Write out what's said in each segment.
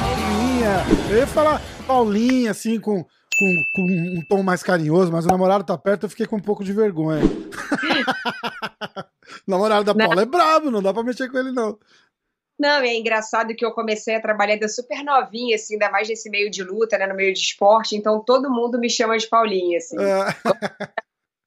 Paulinha. Eu ia falar Paulinha, assim, com, com, com um tom mais carinhoso, mas o namorado tá perto, eu fiquei com um pouco de vergonha. o namorado da Paula é brabo, não dá pra mexer com ele, não. Não, é engraçado que eu comecei a trabalhar da super novinha, assim, ainda mais nesse meio de luta, né, no meio de esporte, então todo mundo me chama de Paulinha, assim. É.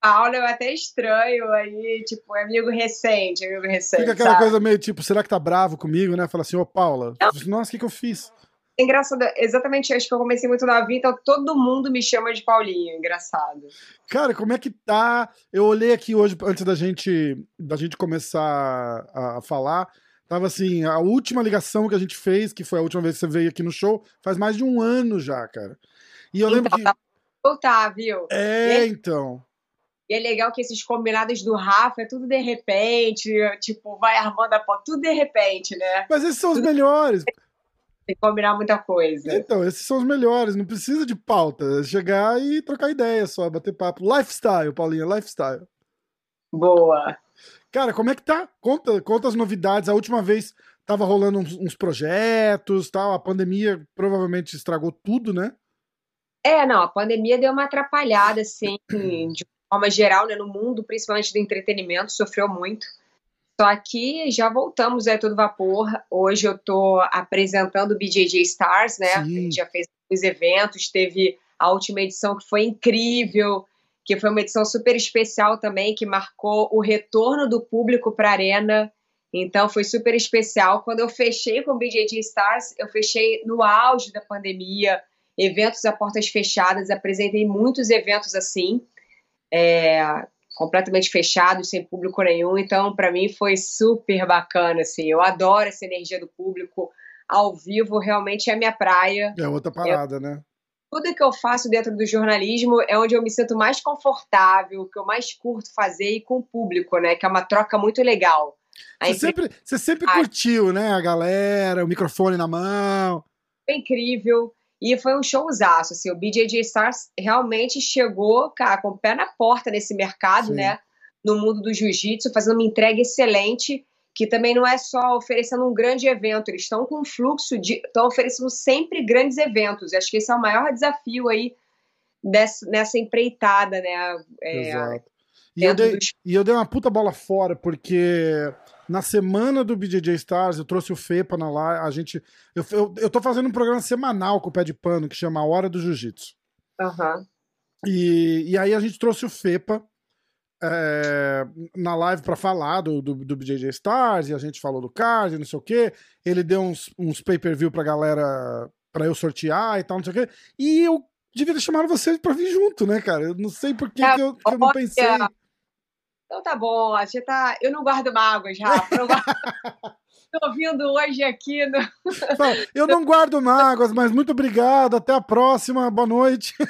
Até estranho, aí, tipo, é amigo recente, amigo recente. Fica aquela sabe? coisa meio tipo, será que tá bravo comigo, né? Fala assim, ô Paula, não. nossa, o que que eu fiz? Engraçado, exatamente, acho que eu comecei muito novinha, então todo mundo me chama de Paulinho, engraçado. Cara, como é que tá? Eu olhei aqui hoje, antes da gente, da gente começar a falar, Tava assim, a última ligação que a gente fez, que foi a última vez que você veio aqui no show, faz mais de um ano já, cara. E eu lembro então, que. Tá voltar, viu? É, e então. E é legal que esses combinados do Rafa é tudo de repente, tipo, vai armando a porta, tudo de repente, né? Mas esses são os melhores. Tem que combinar muita coisa. Então, esses são os melhores, não precisa de pauta. É chegar e trocar ideia só, bater papo. Lifestyle, Paulinha, lifestyle. Boa. Cara, como é que tá? Conta, conta as novidades. A última vez tava rolando uns, uns projetos, tal. A pandemia provavelmente estragou tudo, né? É, não, a pandemia deu uma atrapalhada, assim, de forma geral, né, no mundo, principalmente do entretenimento, sofreu muito. Só que já voltamos é todo vapor. Hoje eu tô apresentando o BJJ Stars, né? Sim. A gente já fez os eventos, teve a última edição que foi incrível que foi uma edição super especial também, que marcou o retorno do público para a Arena. Então foi super especial. Quando eu fechei com o BJJ Stars, eu fechei no auge da pandemia, eventos a portas fechadas, apresentei muitos eventos assim, é, completamente fechados, sem público nenhum. Então, para mim foi super bacana. Assim. Eu adoro essa energia do público ao vivo, realmente é a minha praia. É outra parada, né? Tudo que eu faço dentro do jornalismo é onde eu me sinto mais confortável, que eu mais curto fazer e com o público, né? Que é uma troca muito legal. Você, sempre, você sempre curtiu, né? A galera, o microfone na mão. Foi incrível. E foi um showzaço, assim, o BJJ Stars realmente chegou, cara, com o pé na porta nesse mercado, Sim. né? No mundo do jiu-jitsu, fazendo uma entrega excelente que também não é só oferecendo um grande evento, eles estão com um fluxo de. estão oferecendo sempre grandes eventos. E acho que esse é o maior desafio aí dessa, nessa empreitada, né? É, Exato. E eu, dei, dos... e eu dei uma puta bola fora, porque na semana do BJJ Stars eu trouxe o FEPA na live. A gente. Eu, eu, eu tô fazendo um programa semanal com o pé de pano que chama A Hora do Jiu-Jitsu. Uhum. E, e aí a gente trouxe o FEPA é, na live para falar do, do, do, BJJ Stars, e a gente falou do card, não sei o que. Ele deu uns, uns pay-per-view pra galera, pra eu sortear e tal, não sei o que. E eu devia ter chamado vocês pra vir junto, né, cara? Eu não sei por que, é, que, eu, que eu, não pensei. Então tá bom, gente tá. Eu não guardo mágoas, Rafa. Eu guardo... Ouvindo hoje aqui no. Eu não guardo mágoas, mas muito obrigado. Até a próxima. Boa noite.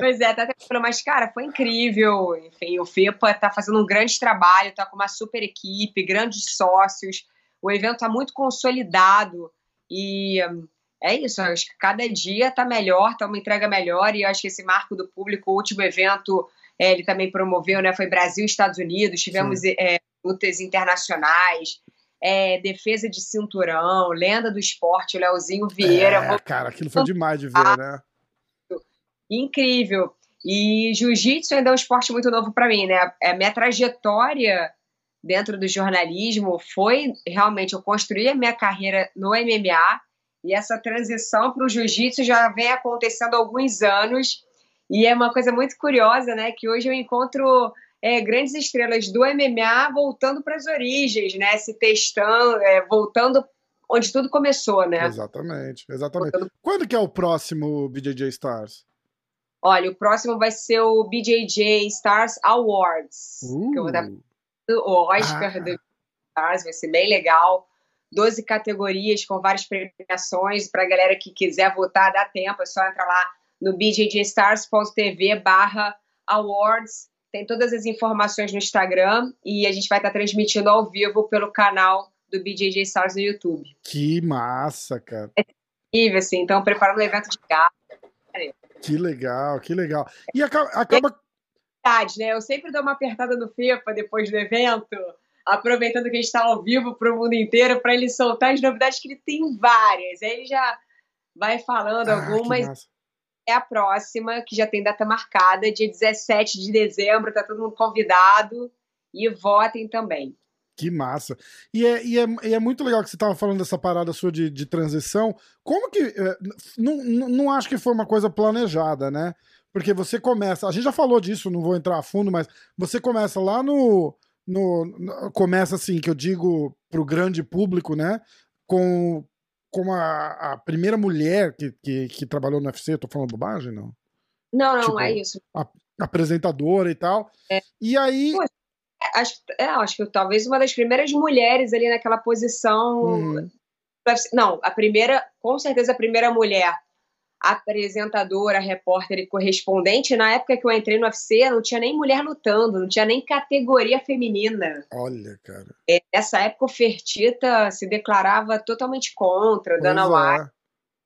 Pois é, tá até mas, cara, foi incrível. Enfim, o FEPA tá fazendo um grande trabalho, tá com uma super equipe, grandes sócios. O evento tá muito consolidado e hum, é isso. Acho que cada dia tá melhor, tá uma entrega melhor e eu acho que esse marco do público, o último evento, é, ele também promoveu, né? Foi Brasil e Estados Unidos, tivemos é, lutas internacionais é, defesa de cinturão, lenda do esporte, o Leozinho Vieira. É, cara, aquilo foi demais de ver, né? Incrível. E jiu-jitsu ainda é um esporte muito novo para mim, né? A é, minha trajetória dentro do jornalismo foi realmente eu construí a minha carreira no MMA e essa transição para o jiu-jitsu já vem acontecendo há alguns anos e é uma coisa muito curiosa, né? Que hoje eu encontro é, grandes estrelas do MMA voltando para as origens, né? Se testando, é, voltando onde tudo começou, né? Exatamente, exatamente. Voltando... Quando que é o próximo BJJ Stars? Olha, o próximo vai ser o BJJ Stars Awards. Uh. Que eu vou dar o Oscar ah. do Stars, vai ser bem legal. 12 categorias com várias premiações. Para a galera que quiser votar, dá tempo, é só entrar lá no bjjstars.tv barra awards tem todas as informações no Instagram e a gente vai estar transmitindo ao vivo pelo canal do BJJ Stars no YouTube. Que massa, cara. É incrível, assim. Então, preparando um evento de gala. Que legal, que legal. E acaba. acaba... Né? Eu sempre dou uma apertada no FEPA depois do evento, aproveitando que a gente está ao vivo para o mundo inteiro, para ele soltar as novidades, que ele tem várias. Aí ele já vai falando ah, algumas. É a próxima, que já tem data marcada, dia 17 de dezembro, tá todo mundo convidado. E votem também. Que massa. E é, e é, e é muito legal que você estava falando dessa parada sua de, de transição. Como que. É, não, não acho que foi uma coisa planejada, né? Porque você começa. A gente já falou disso, não vou entrar a fundo, mas você começa lá no. no, no começa assim, que eu digo pro grande público, né? Com, com a, a primeira mulher que, que, que, trabalhou no UFC. Tô falando bobagem, não? Não, não, tipo, é isso. A, apresentadora e tal. É. E aí. Poxa acho, é, acho que talvez uma das primeiras mulheres ali naquela posição. Uhum. Não, a primeira, com certeza a primeira mulher apresentadora, repórter e correspondente. Na época que eu entrei no UFC, não tinha nem mulher lutando, não tinha nem categoria feminina. Olha, cara. É, nessa época, o Fertita se declarava totalmente contra, pois Dana é. White.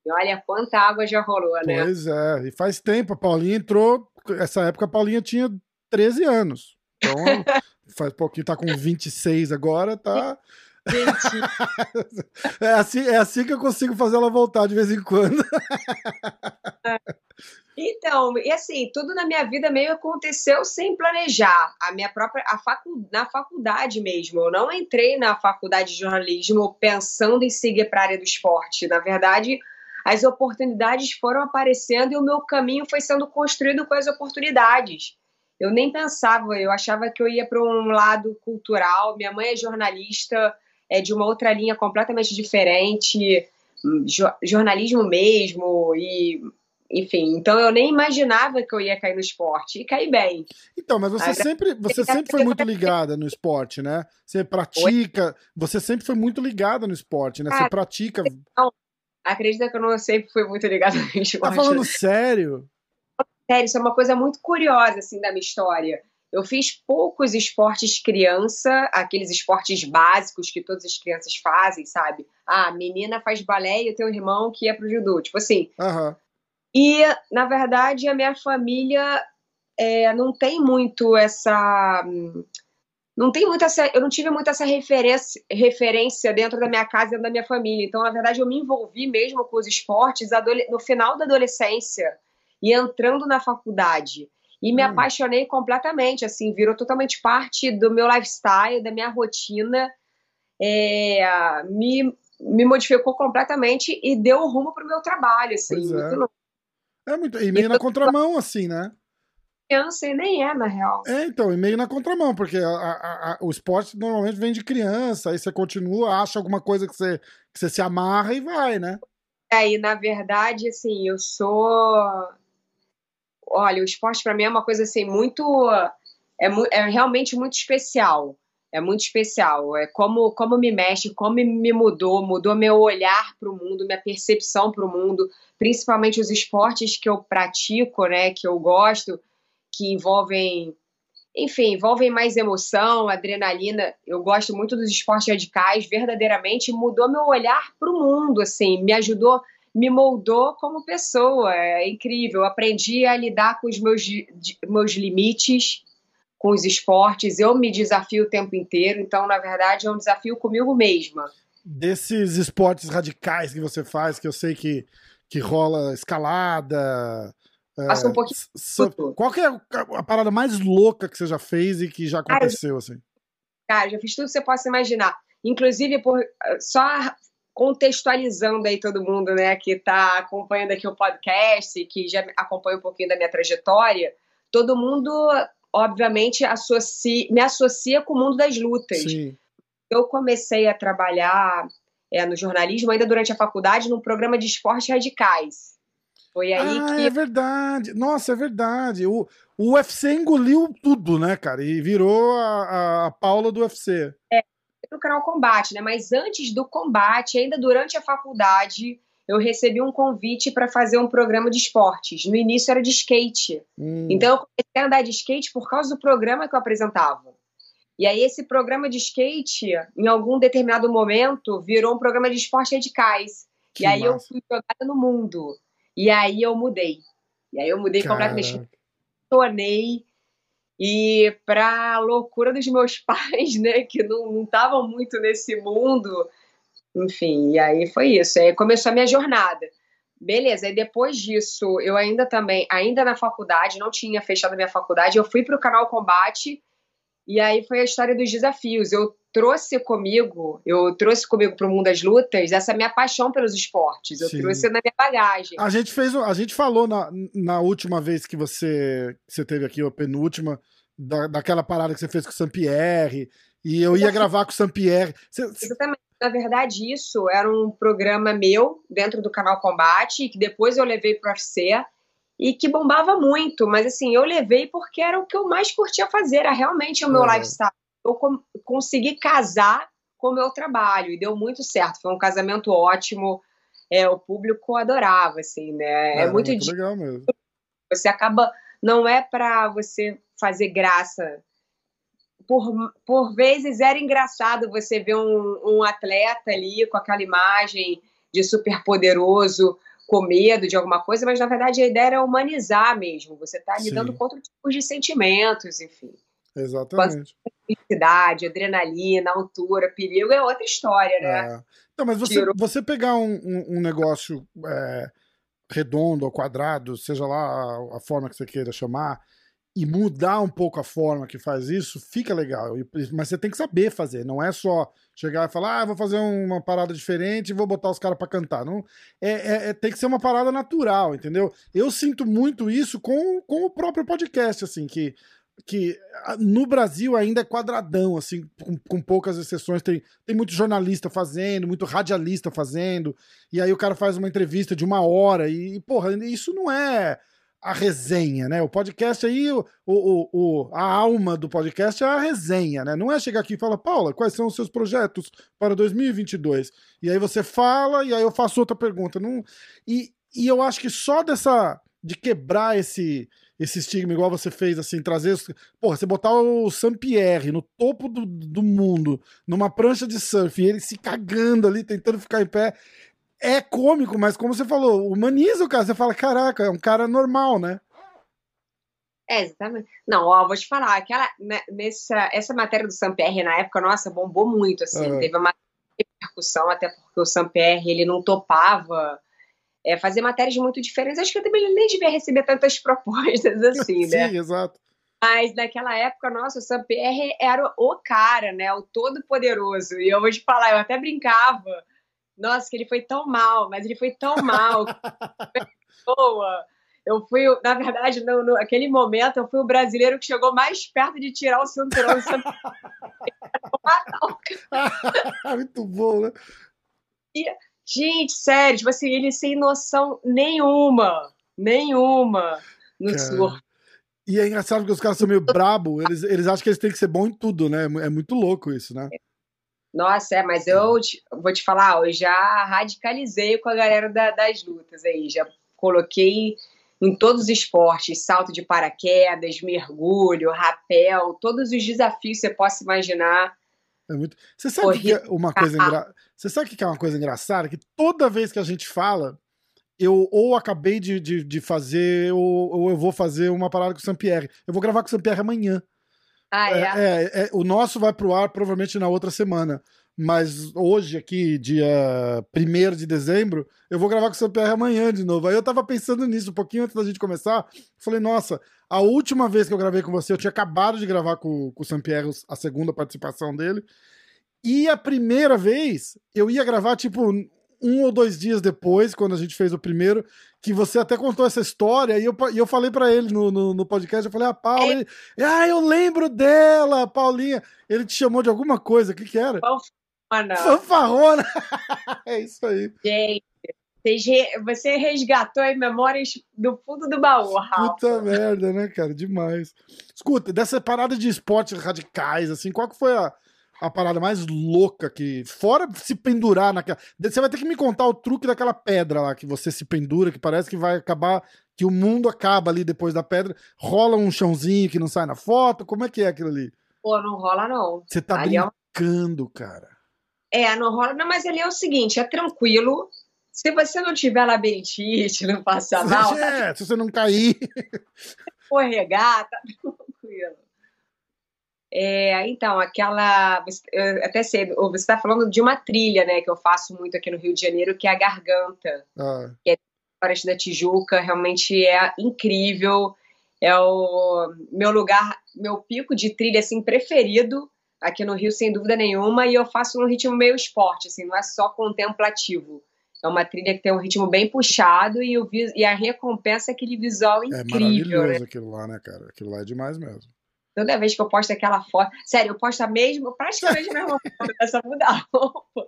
E olha quanta água já rolou, né? Pois é, e faz tempo, a Paulinha entrou. Essa época a Paulinha tinha 13 anos. Então, faz pouquinho, tá com 26 agora, tá. é, assim, é assim que eu consigo fazer ela voltar de vez em quando. Então, e assim, tudo na minha vida meio aconteceu sem planejar. A minha própria, a facu, na faculdade mesmo. Eu não entrei na faculdade de jornalismo pensando em seguir para a área do esporte. Na verdade, as oportunidades foram aparecendo e o meu caminho foi sendo construído com as oportunidades eu nem pensava, eu achava que eu ia para um lado cultural. Minha mãe é jornalista, é de uma outra linha completamente diferente, jo jornalismo mesmo, e enfim, então eu nem imaginava que eu ia cair no esporte e caí bem. Então, mas você sempre, você sempre foi muito ligada no esporte, né? Você pratica, Oi? você sempre foi muito ligada no esporte, né? Cara, você pratica. Não, acredita que eu não sempre fui muito ligada no esporte. Tá falando sério? sério, isso é uma coisa muito curiosa, assim, da minha história. Eu fiz poucos esportes criança, aqueles esportes básicos que todas as crianças fazem, sabe? Ah, a menina faz balé e o teu irmão que é pro judô, tipo assim. Uhum. E, na verdade, a minha família é, não tem muito essa... Não tem muita essa, eu não tive muita essa referência, referência dentro da minha casa e da minha família. Então, na verdade, eu me envolvi mesmo com os esportes no final da adolescência e entrando na faculdade. E me hum. apaixonei completamente, assim, virou totalmente parte do meu lifestyle, da minha rotina. É, me, me modificou completamente e deu o rumo para o meu trabalho, assim. Pois é. Muito é muito, e meio na contramão, assim, né? Criança e nem é, na real. É, então, e meio na contramão, porque a, a, a, o esporte normalmente vem de criança, aí você continua, acha alguma coisa que você, que você se amarra e vai, né? Aí, é, na verdade, assim, eu sou olha, o esporte para mim é uma coisa assim muito é, é realmente muito especial. É muito especial. É como como me mexe, como me mudou, mudou meu olhar para o mundo, minha percepção para o mundo, principalmente os esportes que eu pratico, né, que eu gosto, que envolvem enfim, envolvem mais emoção, adrenalina. Eu gosto muito dos esportes radicais, verdadeiramente mudou meu olhar para o mundo, assim, me ajudou me moldou como pessoa. É incrível. Eu aprendi a lidar com os meus, meus limites, com os esportes. Eu me desafio o tempo inteiro. Então, na verdade, é um desafio comigo mesma. Desses esportes radicais que você faz, que eu sei que, que rola escalada. Passa um é, pouquinho. So, qual é a parada mais louca que você já fez e que já aconteceu, cara, assim? Cara, já fiz tudo que você possa imaginar. Inclusive, por, só contextualizando aí todo mundo, né, que está acompanhando aqui o podcast, que já acompanha um pouquinho da minha trajetória, todo mundo, obviamente, associa, me associa com o mundo das lutas. Sim. Eu comecei a trabalhar é, no jornalismo ainda durante a faculdade num programa de esportes radicais. Foi aí ah, que. É verdade. Nossa, é verdade. O, o UFC engoliu tudo, né, cara? E virou a, a, a Paula do UFC. É, no canal Combate, né? Mas antes do combate, ainda durante a faculdade, eu recebi um convite para fazer um programa de esportes. No início era de skate. Hum. Então eu comecei a andar de skate por causa do programa que eu apresentava. E aí esse programa de skate, em algum determinado momento, virou um programa de esportes radicais. Que e aí massa. eu fui jogada no mundo. E aí eu mudei. E aí eu mudei Caraca. completamente. Tornei e para loucura dos meus pais, né, que não estavam muito nesse mundo, enfim, e aí foi isso. Aí começou a minha jornada. Beleza, e depois disso, eu ainda também, ainda na faculdade, não tinha fechado a minha faculdade, eu fui para o canal Combate, e aí foi a história dos desafios. Eu trouxe comigo, eu trouxe comigo para o mundo das lutas essa minha paixão pelos esportes. Eu Sim. trouxe na minha bagagem. A gente fez, a gente falou na, na última vez que você, que você teve aqui, a penúltima, da, daquela parada que você fez com o Sampierre, e eu ia gravar com o Sampierre. Você, Exatamente. Na verdade, isso era um programa meu dentro do canal Combate, que depois eu levei para o UFC e que bombava muito. Mas assim, eu levei porque era o que eu mais curtia fazer, era realmente o meu é. lifestyle. Eu consegui casar com o meu trabalho e deu muito certo. Foi um casamento ótimo. É, o público adorava, assim, né? É, é muito, muito legal mesmo. Você acaba. Não é para você fazer graça por, por vezes era engraçado você ver um, um atleta ali com aquela imagem de super poderoso, com medo de alguma coisa, mas na verdade a ideia era humanizar mesmo. Você está lidando com outros tipos de sentimentos, enfim. Exatamente. Felicidade, adrenalina, altura, perigo é outra história, né? É. Não, mas você, você pegar um, um, um negócio é, redondo ou quadrado, seja lá a, a forma que você queira chamar, e mudar um pouco a forma que faz isso, fica legal. Mas você tem que saber fazer, não é só chegar e falar, ah, vou fazer uma parada diferente e vou botar os caras para cantar. Não, é, é, é, tem que ser uma parada natural, entendeu? Eu sinto muito isso com, com o próprio podcast, assim, que, que no Brasil ainda é quadradão, assim, com, com poucas exceções. Tem, tem muito jornalista fazendo, muito radialista fazendo, e aí o cara faz uma entrevista de uma hora, e, porra, isso não é a resenha, né? O podcast aí, o, o, o, a alma do podcast é a resenha, né? Não é chegar aqui e falar, Paula, quais são os seus projetos para 2022? E aí você fala, e aí eu faço outra pergunta. Não... E, e eu acho que só dessa. de quebrar esse esse estigma, igual você fez, assim, trazer. Porra, você botar o Saint-Pierre no topo do, do mundo, numa prancha de surf, e ele se cagando ali, tentando ficar em pé é cômico, mas como você falou, humaniza o cara. Você fala, caraca, é um cara normal, né? É, exatamente. Não, ó, vou te falar, aquela, né, nessa, essa matéria do Sampierre na época, nossa, bombou muito, assim, uhum. teve uma repercussão, até porque o Sampierre, ele não topava é, fazer matérias muito diferentes. Acho que eu também nem devia receber tantas propostas assim, né? Sim, exato. Mas naquela época, nossa, o Sampierre era o cara, né? O todo-poderoso. E eu vou te falar, eu até brincava nossa, que ele foi tão mal, mas ele foi tão mal. Boa. Eu fui, na verdade, no, no, naquele momento, eu fui o brasileiro que chegou mais perto de tirar o cinturão. Muito bom, né? E, gente, sério, tipo assim, ele sem noção nenhuma, nenhuma no Cara. surf. E é engraçado porque os caras são meio brabo, eles, eles acham que eles têm que ser bom em tudo, né? É muito louco isso, né? Nossa, é, mas eu te, vou te falar, eu já radicalizei com a galera da, das lutas aí, já coloquei em todos os esportes, salto de paraquedas, mergulho, rapel, todos os desafios que você possa imaginar. É muito... Você sabe que é uma coisa engra... Você sabe que é uma coisa engraçada? Que toda vez que a gente fala, eu ou acabei de, de, de fazer, ou, ou, eu vou fazer uma parada com o Sampierre. Eu vou gravar com o Sampierre amanhã. Ah, é? É, é, é, o nosso vai pro ar provavelmente na outra semana. Mas hoje, aqui, dia 1 de dezembro, eu vou gravar com o Sampierre amanhã de novo. Aí eu tava pensando nisso um pouquinho antes da gente começar. Falei, nossa, a última vez que eu gravei com você, eu tinha acabado de gravar com, com o Sampierre a segunda participação dele. E a primeira vez, eu ia gravar, tipo, um ou dois dias depois, quando a gente fez o primeiro, que você até contou essa história, e eu, e eu falei para ele no, no, no, podcast, eu falei, ah, Paula, ele, ah, eu lembro dela, Paulinha. Ele te chamou de alguma coisa, o que que era? Fanfarrona. Fanfarrona. é isso aí. Gente, você resgatou aí memórias do fundo do baú, Rafa. Puta merda, né, cara? Demais. Escuta, dessa parada de esportes radicais, assim, qual que foi a, a parada mais louca que. Fora se pendurar naquela. Você vai ter que me contar o truque daquela pedra lá, que você se pendura, que parece que vai acabar. Que o mundo acaba ali depois da pedra. Rola um chãozinho que não sai na foto. Como é que é aquilo ali? Pô, não rola, não. Você tá ali brincando, é... cara. É, não rola. Não, mas ali é o seguinte: é tranquilo. Se você não tiver labirintite, não passar mal. É, tá... se você não cair. Escorregar, tá tranquilo. É, então, aquela. Até sei, você está falando de uma trilha, né, que eu faço muito aqui no Rio de Janeiro, que é a Garganta. Ah. Que é Floresta da Tijuca, realmente é incrível. É o meu lugar, meu pico de trilha assim preferido aqui no Rio, sem dúvida nenhuma, e eu faço num ritmo meio esporte, assim, não é só contemplativo. É uma trilha que tem um ritmo bem puxado e, o, e a recompensa é aquele visual é incrível. É maravilhoso né? aquilo lá, né, cara? Aquilo lá é demais mesmo. Toda vez que eu posto aquela foto, sério, eu posto a mesma, praticamente a mesma foto, essa mudar roupa.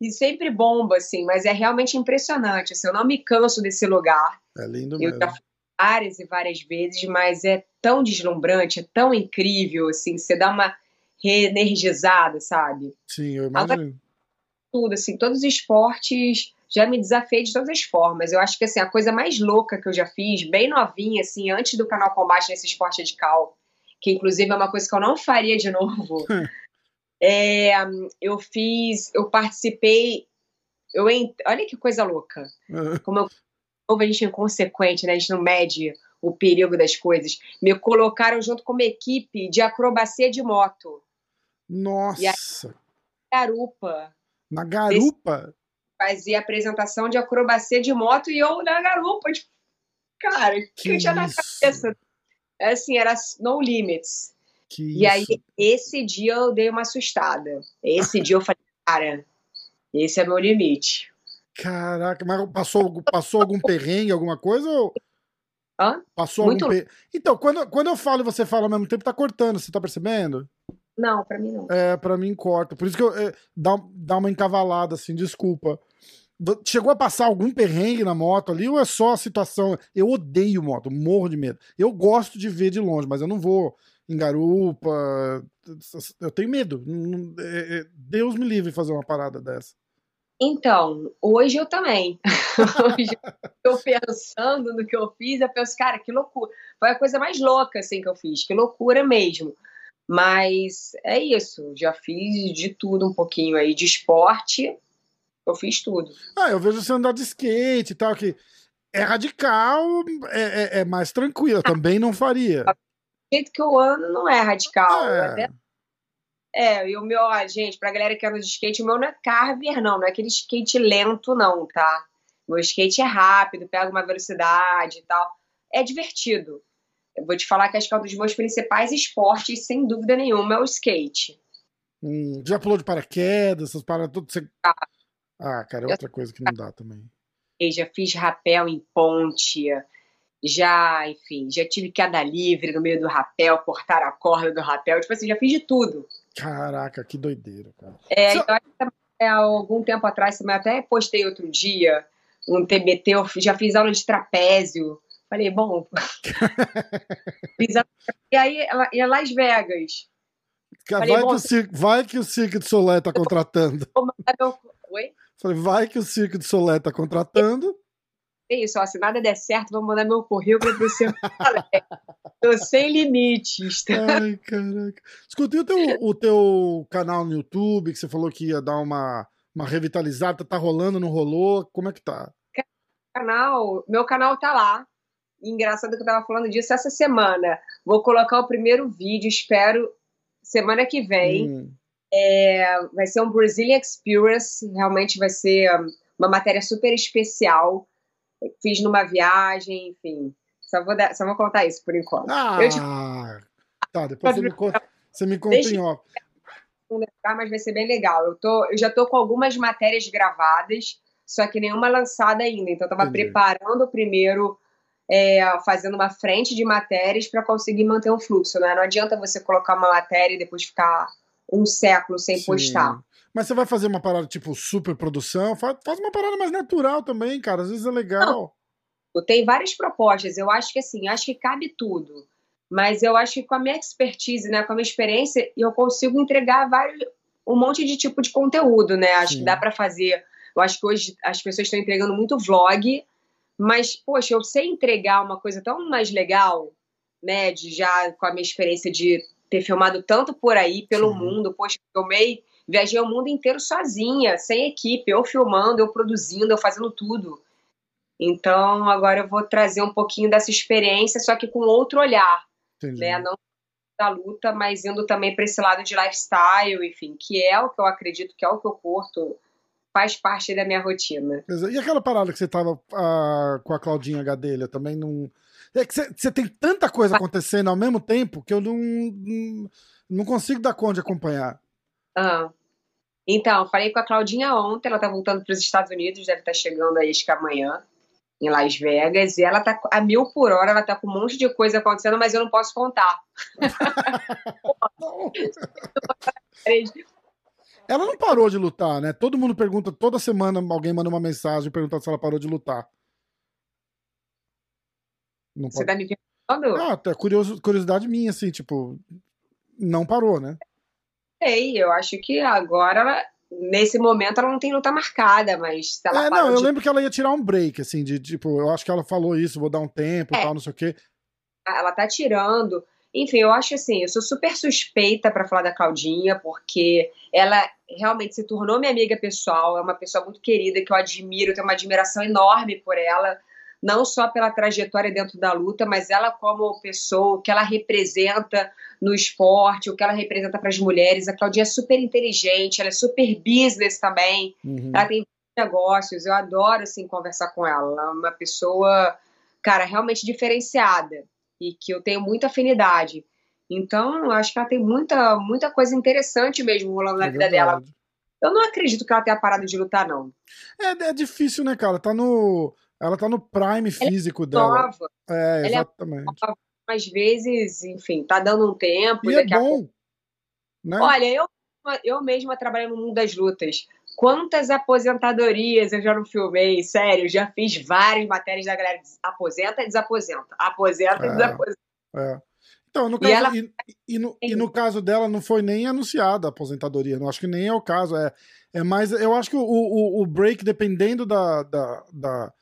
E sempre bomba, assim, mas é realmente impressionante. Assim, eu não me canso desse lugar. É lindo eu mesmo. Já fui várias e várias vezes, mas é tão deslumbrante, é tão incrível, assim, você dá uma reenergizada, sabe? Sim, eu imagino. Tudo, assim, todos os esportes já me desafiei de todas as formas. Eu acho que, assim, a coisa mais louca que eu já fiz, bem novinha, assim, antes do canal Combate nesse esporte radical, que inclusive é uma coisa que eu não faria de novo, é, eu fiz, eu participei, eu ent... olha que coisa louca. Como eu, como a gente é inconsequente, né? A gente não mede o perigo das coisas. Me colocaram junto com uma equipe de acrobacia de moto. Nossa! Aí, garupa. Na garupa? Fazia apresentação de acrobacia de moto e eu na garupa. Tipo, cara, que, que eu tinha na cabeça? Assim, era no limits. Que e aí, esse dia eu dei uma assustada. Esse dia eu falei, cara, esse é meu limite. Caraca, mas passou, passou algum perrengue, alguma coisa? Ou... Hã? Passou Muito algum per... Então, quando, quando eu falo e você fala ao mesmo tempo, tá cortando, você tá percebendo? Não, pra mim não. É, pra mim corta. Por isso que eu é, dá, dá uma encavalada, assim, desculpa. Chegou a passar algum perrengue na moto ali ou é só a situação? Eu odeio moto, morro de medo. Eu gosto de ver de longe, mas eu não vou em garupa. Eu tenho medo. É, é, Deus me livre fazer uma parada dessa. Então, hoje eu também. hoje eu pensando no que eu fiz, eu penso, cara, que loucura. Foi a coisa mais louca assim que eu fiz, que loucura mesmo. Mas é isso, já fiz de tudo um pouquinho aí de esporte. Eu fiz tudo. Ah, eu vejo você andar de skate e tal, que é radical, é, é, é mais tranquilo. também não faria. O jeito que eu ando não é radical. É. Até é, e o meu, ah, gente, pra galera que anda de skate, o meu não é carver, não, não é aquele skate lento, não, tá? Meu skate é rápido, pega uma velocidade e tal. É divertido. Eu vou te falar que acho que é um dos meus principais esportes, sem dúvida nenhuma, é o skate. Hum, já pulou de paraquedas, essas paradas tudo? Você... Ah, ah, cara, é outra coisa que não dá também. Eu já fiz rapel em ponte, já, enfim, já tive queda livre no meio do rapel, cortar a corda do rapel, tipo assim, já fiz de tudo. Caraca, que doideira, cara. É, Você... então, é, algum tempo atrás, também até postei outro dia um TBT, eu já fiz aula de trapézio. Falei, bom. fiz a... E aí, em Las Vegas. Falei, vai, bom, que o vai que o Cirque de Solé tá contratando. Oi? Falei, vai que o Cirque de Solé tá contratando. É isso, ó, se nada der certo, vou mandar meu currículo pro seu. Tô sem limites. Tá? Ai, caraca. Escutei o teu, o teu canal no YouTube, que você falou que ia dar uma, uma revitalizada. Tá rolando, não rolou? Como é que tá? Canal, meu canal tá lá. Engraçado que eu tava falando disso essa semana. Vou colocar o primeiro vídeo, espero semana que vem. Hum. É, vai ser um Brazilian Experience, realmente vai ser uma matéria super especial fiz numa viagem, enfim. Só vou, dar, só vou contar isso por enquanto. Ah, te... tá, depois você me conta, você me conta em off. Mas vai ser bem legal. Eu, tô, eu já tô com algumas matérias gravadas, só que nenhuma lançada ainda. Então, eu tava Entendi. preparando primeiro, é, fazendo uma frente de matérias para conseguir manter um fluxo. Né? Não adianta você colocar uma matéria e depois ficar um século sem Sim. postar. Mas você vai fazer uma parada tipo super produção? Faz, faz uma parada mais natural também, cara. Às vezes é legal. Não. Tem várias propostas. Eu acho que assim, acho que cabe tudo. Mas eu acho que com a minha expertise, né, com a minha experiência, eu consigo entregar vários, um monte de tipo de conteúdo, né? Acho Sim. que dá para fazer. Eu acho que hoje as pessoas estão entregando muito vlog, mas poxa, eu sei entregar uma coisa tão mais legal, né? De já com a minha experiência de ter filmado tanto por aí pelo Sim. mundo. Poxa, filmei Viajei o mundo inteiro sozinha, sem equipe, eu filmando, eu produzindo, eu fazendo tudo. Então, agora eu vou trazer um pouquinho dessa experiência, só que com outro olhar. Entendi. Né? Não da luta, mas indo também para esse lado de lifestyle, enfim, que é o que eu acredito que é o que eu curto, faz parte da minha rotina. E aquela parada que você tava uh, com a Claudinha Gadelha também não. É que você tem tanta coisa acontecendo ao mesmo tempo que eu não, não, não consigo dar conta de acompanhar. Ah. Então, falei com a Claudinha ontem, ela tá voltando para os Estados Unidos, deve estar tá chegando aí acho que amanhã em Las Vegas, e ela tá a mil por hora, ela tá com um monte de coisa acontecendo, mas eu não posso contar. ela não parou de lutar, né? Todo mundo pergunta, toda semana alguém manda uma mensagem perguntando se ela parou de lutar. Não Você tá me perguntando? Ah, é curiosidade minha, assim, tipo, não parou, né? Sei, eu acho que agora nesse momento ela não tem luta marcada, mas se ela É, não, eu de... lembro que ela ia tirar um break, assim, de tipo, eu acho que ela falou isso, vou dar um tempo e é. tal, não sei o quê. Ela tá tirando. Enfim, eu acho assim, eu sou super suspeita para falar da Claudinha, porque ela realmente se tornou minha amiga pessoal, é uma pessoa muito querida que eu admiro, tenho uma admiração enorme por ela não só pela trajetória dentro da luta, mas ela como pessoa, o que ela representa no esporte, o que ela representa para as mulheres. A Claudinha é super inteligente, ela é super business também. Uhum. Ela tem negócios, eu adoro assim conversar com ela. Ela é uma pessoa, cara, realmente diferenciada e que eu tenho muita afinidade. Então, eu acho que ela tem muita, muita coisa interessante mesmo rolando na é vida dela. Eu não acredito que ela tenha parado de lutar, não. É, é difícil, né, cara? Tá no. Ela tá no prime físico ela é dela. Nova. É, exatamente. É nova. Às vezes, enfim, tá dando um tempo. E, é bom. Pouco... Né? Olha, eu, eu mesma trabalho no mundo das lutas. Quantas aposentadorias eu já não filmei? Sério, já fiz várias matérias da galera. Aposenta e desaposenta. Aposenta e é, desaposenta. É. Então, no caso, e, ela... e, e, no, e, no, caso dela não foi nem anunciada a aposentadoria. Não acho que nem é o caso. É, é mais. Eu acho que o, o, o break, dependendo da, da, da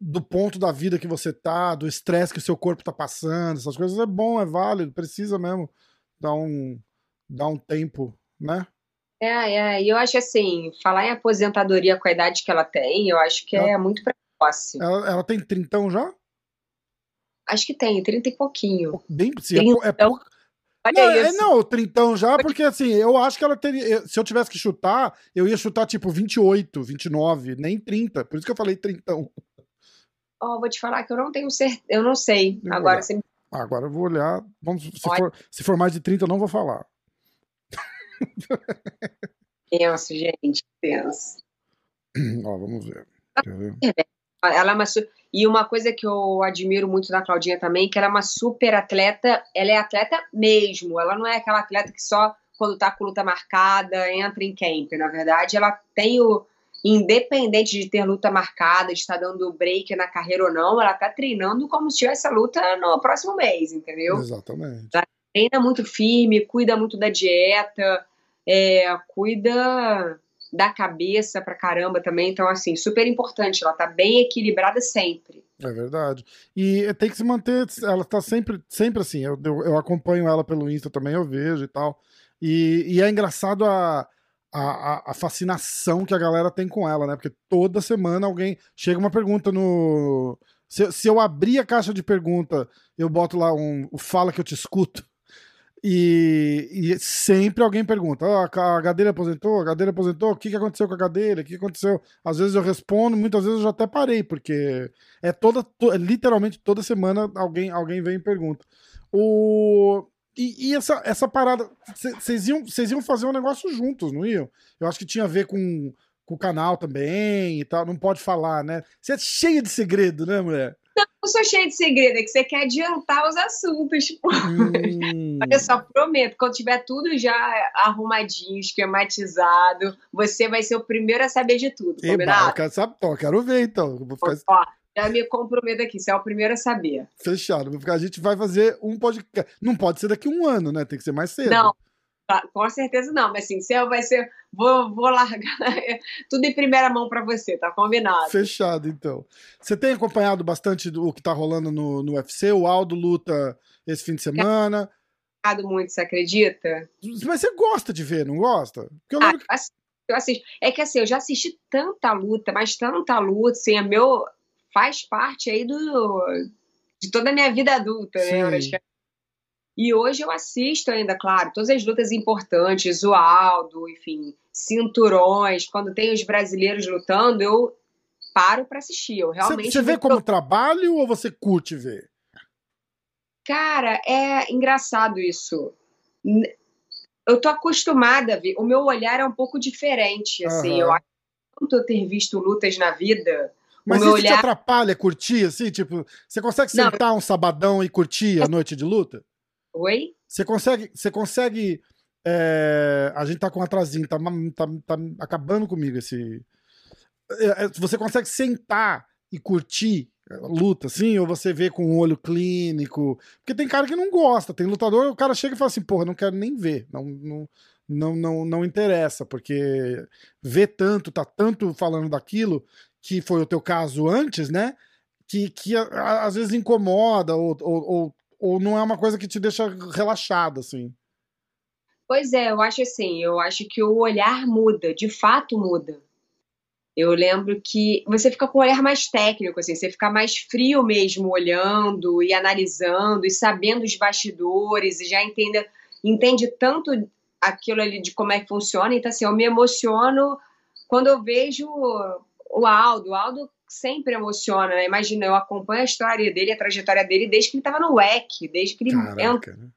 do ponto da vida que você tá, do estresse que o seu corpo tá passando, essas coisas é bom, é válido, precisa mesmo dar um, dar um tempo, né? É, é, e eu acho assim, falar em aposentadoria com a idade que ela tem, eu acho que ela, é muito precoce. Ela, ela tem trintão já? Acho que tem, trinta e pouquinho. Bem, sim, é, é pouco. Olha não. É, não, trintão já, porque assim, eu acho que ela teria. Se eu tivesse que chutar, eu ia chutar tipo 28, 29, nem 30. Por isso que eu falei trintão. Ó, oh, vou te falar que eu não tenho certeza, eu não sei. Eu agora você... Agora eu vou olhar. Vamos, se, for, se for mais de 30, eu não vou falar. Penso, gente, penso. Ó, vamos ver. ver. Ela é uma e uma coisa que eu admiro muito da Claudinha também, que ela é uma super atleta, ela é atleta mesmo, ela não é aquela atleta que só quando tá com luta marcada entra em camp, na verdade ela tem o, independente de ter luta marcada, de estar dando break na carreira ou não, ela tá treinando como se tivesse a luta no próximo mês, entendeu? Exatamente. Ela treina muito firme, cuida muito da dieta, é, cuida da cabeça pra caramba também, então assim, super importante, ela tá bem equilibrada sempre. É verdade. E tem que se manter, ela tá sempre, sempre assim, eu, eu, eu acompanho ela pelo Insta também, eu vejo e tal, e, e é engraçado a a, a, fascinação que a galera tem com ela, né? Porque toda semana alguém chega uma pergunta no. Se, se eu abrir a caixa de pergunta, eu boto lá um, fala que eu te escuto. E, e sempre alguém pergunta: oh, a Gadeira aposentou? A Gadeira aposentou? O que, que aconteceu com a Gadeira? O que aconteceu? Às vezes eu respondo, muitas vezes eu já até parei, porque é toda, to, é literalmente toda semana alguém, alguém vem e pergunta. O, e, e, essa, essa parada, vocês iam, iam fazer um negócio juntos, não iam? Eu acho que tinha a ver com, com o canal também e tal, não pode falar, né? Você é cheia de segredo, né, mulher? Não, não sou cheia de segredo, é que você quer adiantar os assuntos. Hum. Olha só, prometo, quando tiver tudo já arrumadinho, esquematizado, você vai ser o primeiro a saber de tudo, combinado? Eu quero, saber, ó, quero ver, então. Ficar... Ó, já me comprometo aqui, você é o primeiro a saber. Fechado, porque a gente vai fazer um podcast. Não pode ser daqui a um ano, né? Tem que ser mais cedo. Não, tá, com certeza não, mas assim, você vai ser. Vou, vou largar tudo em primeira mão para você, tá combinado. Fechado, então. Você tem acompanhado bastante o que tá rolando no, no UFC? O Aldo luta esse fim de semana. muito, você acredita? Mas você gosta de ver, não gosta? Porque eu lembro ah, que... eu assisto. É que assim, eu já assisti tanta luta, mas tanta luta, assim, é meu. Faz parte aí do. de toda a minha vida adulta, né, Sim. né? E hoje eu assisto ainda, claro, todas as lutas importantes, o Aldo, enfim, cinturões. Quando tem os brasileiros lutando, eu paro para assistir. Eu realmente. Você vê como trabalho ou você curte ver? Cara, é engraçado isso. Eu tô acostumada a ver. O meu olhar é um pouco diferente, assim. Uhum. Eu acho que eu ter visto lutas na vida. Mas isso olhar... te atrapalha curtir, assim? Tipo, você consegue sentar Não. um sabadão e curtir a noite de luta? Oi? Você consegue. Você consegue. É... A gente tá com um atrasinho, tá, tá, tá acabando comigo esse. É, é, você consegue sentar e curtir luta, assim, ou você vê com um olho clínico. Porque tem cara que não gosta, tem lutador, o cara chega e fala assim, porra, não quero nem ver, não, não, não, não, não interessa, porque vê tanto, tá tanto falando daquilo, que foi o teu caso antes, né? Que, que às vezes incomoda, ou, ou, ou, não é uma coisa que te deixa relaxado, assim. Pois é, eu acho assim, eu acho que o olhar muda, de fato muda. Eu lembro que você fica com um olhar mais técnico, assim, você fica mais frio mesmo, olhando e analisando e sabendo os bastidores e já entende, entende tanto aquilo ali de como é que funciona. Então, assim, eu me emociono quando eu vejo o Aldo. O Aldo sempre emociona, né? Imagina, eu acompanho a história dele, a trajetória dele desde que ele estava no WEC, desde que ele Caraca, né?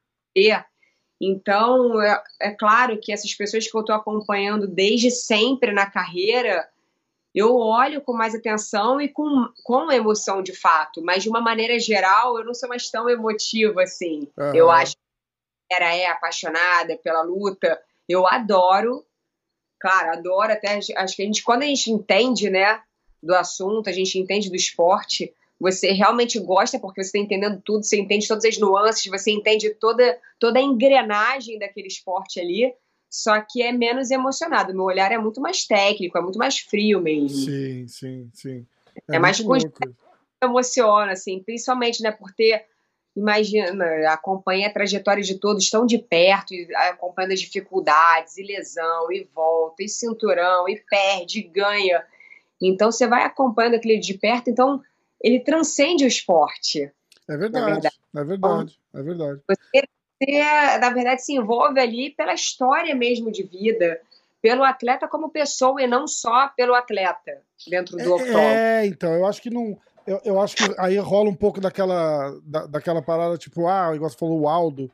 Então, é, é claro que essas pessoas que eu estou acompanhando desde sempre na carreira eu olho com mais atenção e com, com emoção de fato, mas de uma maneira geral eu não sou mais tão emotiva assim. Uhum. Eu acho que era é apaixonada pela luta, eu adoro, claro, adoro até acho que a gente quando a gente entende, né, do assunto, a gente entende do esporte, você realmente gosta porque você está entendendo tudo, você entende todas as nuances, você entende toda toda a engrenagem daquele esporte ali só que é menos emocionado. Meu olhar é muito mais técnico, é muito mais frio mesmo. Sim, sim, sim. É, é mais emociona, assim, principalmente, né, por ter, imagina, acompanha a trajetória de todos tão de perto, acompanhando as dificuldades, e lesão, e volta, e cinturão, e perde, e ganha. Então você vai acompanhando aquele de perto, então ele transcende o esporte. É verdade, verdade. é verdade, é verdade. Você você, na verdade, se envolve ali pela história mesmo de vida, pelo atleta como pessoa e não só pelo atleta dentro do é, octógono. É, então, eu acho que não. Eu, eu acho que aí rola um pouco daquela, da, daquela parada, tipo, ah, igual você falou, o Aldo.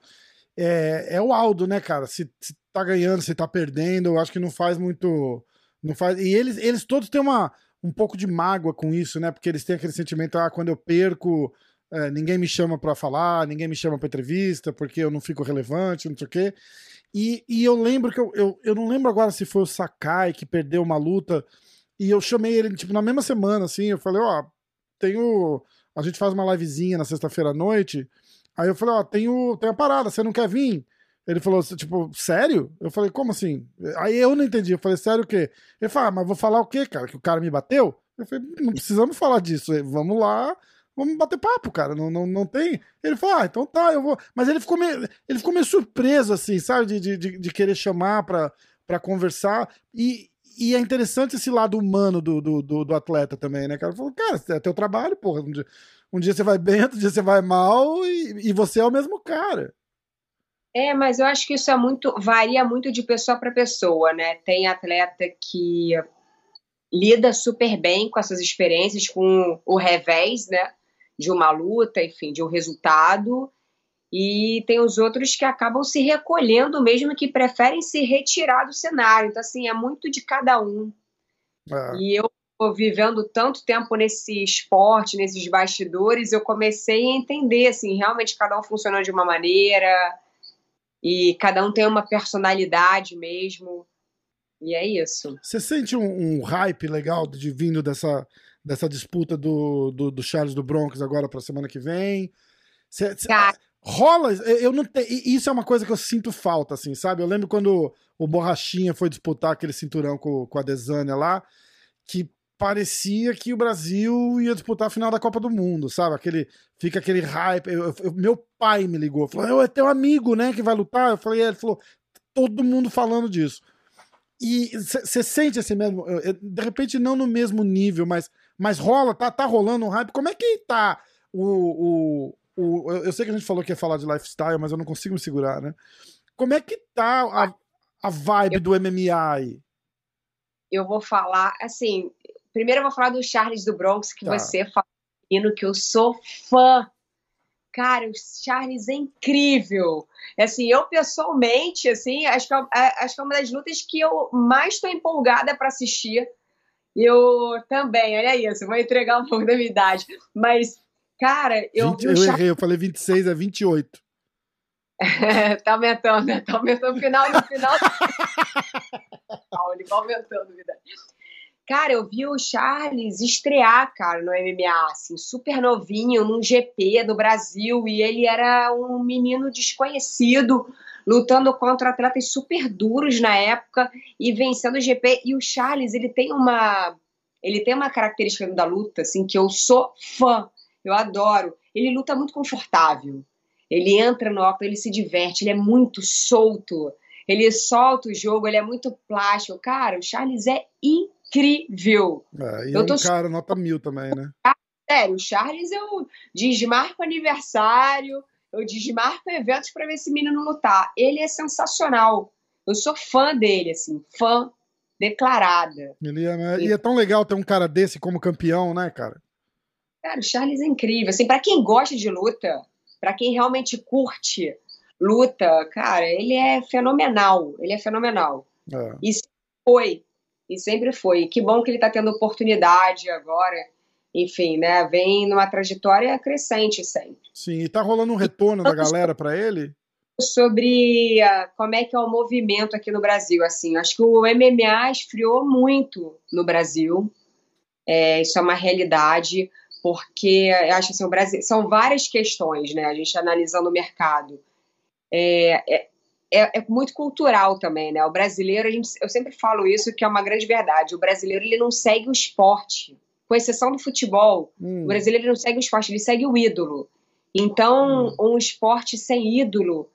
É, é o Aldo, né, cara? Se, se tá ganhando, se tá perdendo, eu acho que não faz muito. Não faz, e eles, eles todos têm uma, um pouco de mágoa com isso, né? Porque eles têm aquele sentimento, ah, quando eu perco, é, ninguém me chama para falar, ninguém me chama para entrevista, porque eu não fico relevante, não sei o quê. E, e eu lembro que eu, eu, eu não lembro agora se foi o Sakai que perdeu uma luta, e eu chamei ele, tipo, na mesma semana, assim, eu falei, ó, oh, tenho. A gente faz uma livezinha na sexta-feira à noite. Aí eu falei, ó, oh, tenho, tenho a parada, você não quer vir? Ele falou, tipo, sério? Eu falei, como assim? Aí eu não entendi. Eu falei, sério o quê? Ele falou, ah, mas vou falar o quê, cara? Que o cara me bateu? Eu falei, não precisamos falar disso. Vamos lá, vamos bater papo, cara. Não, não, não tem. Ele falou, ah, então tá, eu vou. Mas ele ficou meio, ele ficou meio surpreso, assim, sabe? De, de, de querer chamar pra, pra conversar. E, e é interessante esse lado humano do, do, do, do atleta também, né, cara? Falou, cara, é teu trabalho, porra. Um dia, um dia você vai bem, outro dia você vai mal, e, e você é o mesmo cara. É, mas eu acho que isso é muito varia muito de pessoa para pessoa, né? Tem atleta que lida super bem com essas experiências, com o revés, né? de uma luta, enfim, de um resultado. E tem os outros que acabam se recolhendo mesmo, que preferem se retirar do cenário. Então, assim, é muito de cada um. É. E eu vivendo tanto tempo nesse esporte, nesses bastidores, eu comecei a entender, assim, realmente cada um funciona de uma maneira e cada um tem uma personalidade mesmo. E é isso. Você sente um, um hype legal de vindo dessa dessa disputa do, do, do Charles do Bronx agora para a semana que vem? Cê, cê, rola, eu não te, isso é uma coisa que eu sinto falta, assim, sabe? Eu lembro quando o Borrachinha foi disputar aquele cinturão com, com a Desânia lá, que parecia que o Brasil ia disputar a final da Copa do Mundo, sabe? Aquele, fica aquele hype. Eu, eu, meu pai me ligou, falou: é teu amigo, né, que vai lutar. Eu falei: é, ele falou, todo mundo falando disso. E você sente esse mesmo, de repente não no mesmo nível, mas, mas rola, tá, tá rolando um hype. Como é que tá o, o, o. Eu sei que a gente falou que ia falar de lifestyle, mas eu não consigo me segurar, né? Como é que tá a, a vibe do MMA aí? Eu vou falar, assim, primeiro eu vou falar do Charles do Bronx, que tá. você falou, que eu sou fã Cara, o Charles é incrível. Assim, eu pessoalmente, assim, acho que é, é acho que é uma das lutas que eu mais estou empolgada para assistir. Eu também, olha isso, vou entregar um pouco da minha idade. Mas, cara, eu. 20, eu errei, eu falei 26, é 28. tá aumentando, né? Tá aumentando no final, no final. Ele vai aumentando a idade. Cara, eu vi o Charles estrear, cara, no MMA, assim, super novinho, num GP do Brasil, e ele era um menino desconhecido, lutando contra atletas super duros na época e vencendo o GP. E o Charles, ele tem uma ele tem uma característica da luta, assim, que eu sou fã, eu adoro. Ele luta muito confortável. Ele entra no óculos, ele se diverte, ele é muito solto. Ele solta o jogo, ele é muito plástico. Cara, o Charles é incrível. É, e eu é tô... um cara nota mil também, né? Sério, o Charles eu desmarco aniversário, eu desmarco eventos para ver esse menino lutar. Ele é sensacional. Eu sou fã dele, assim, fã declarada. Ele é, e é tão legal ter um cara desse como campeão, né, cara? Cara, o Charles é incrível. Assim, para quem gosta de luta, para quem realmente curte luta, cara, ele é fenomenal. Ele é fenomenal. É. E foi e sempre foi. Que bom que ele está tendo oportunidade agora. Enfim, né? Vem numa trajetória crescente sempre. Sim, e tá rolando um retorno da galera para ele? Sobre uh, como é que é o movimento aqui no Brasil, assim, acho que o MMA esfriou muito no Brasil. É, isso é uma realidade, porque eu acho assim, o Brasil são várias questões, né? A gente analisando o mercado. É, é, é, é, muito cultural também, né? O brasileiro, gente, eu sempre falo isso, que é uma grande verdade. O brasileiro, ele não segue o esporte, com exceção do futebol. Hum. O brasileiro não segue o esporte, ele segue o ídolo. Então, hum. um esporte sem ídolo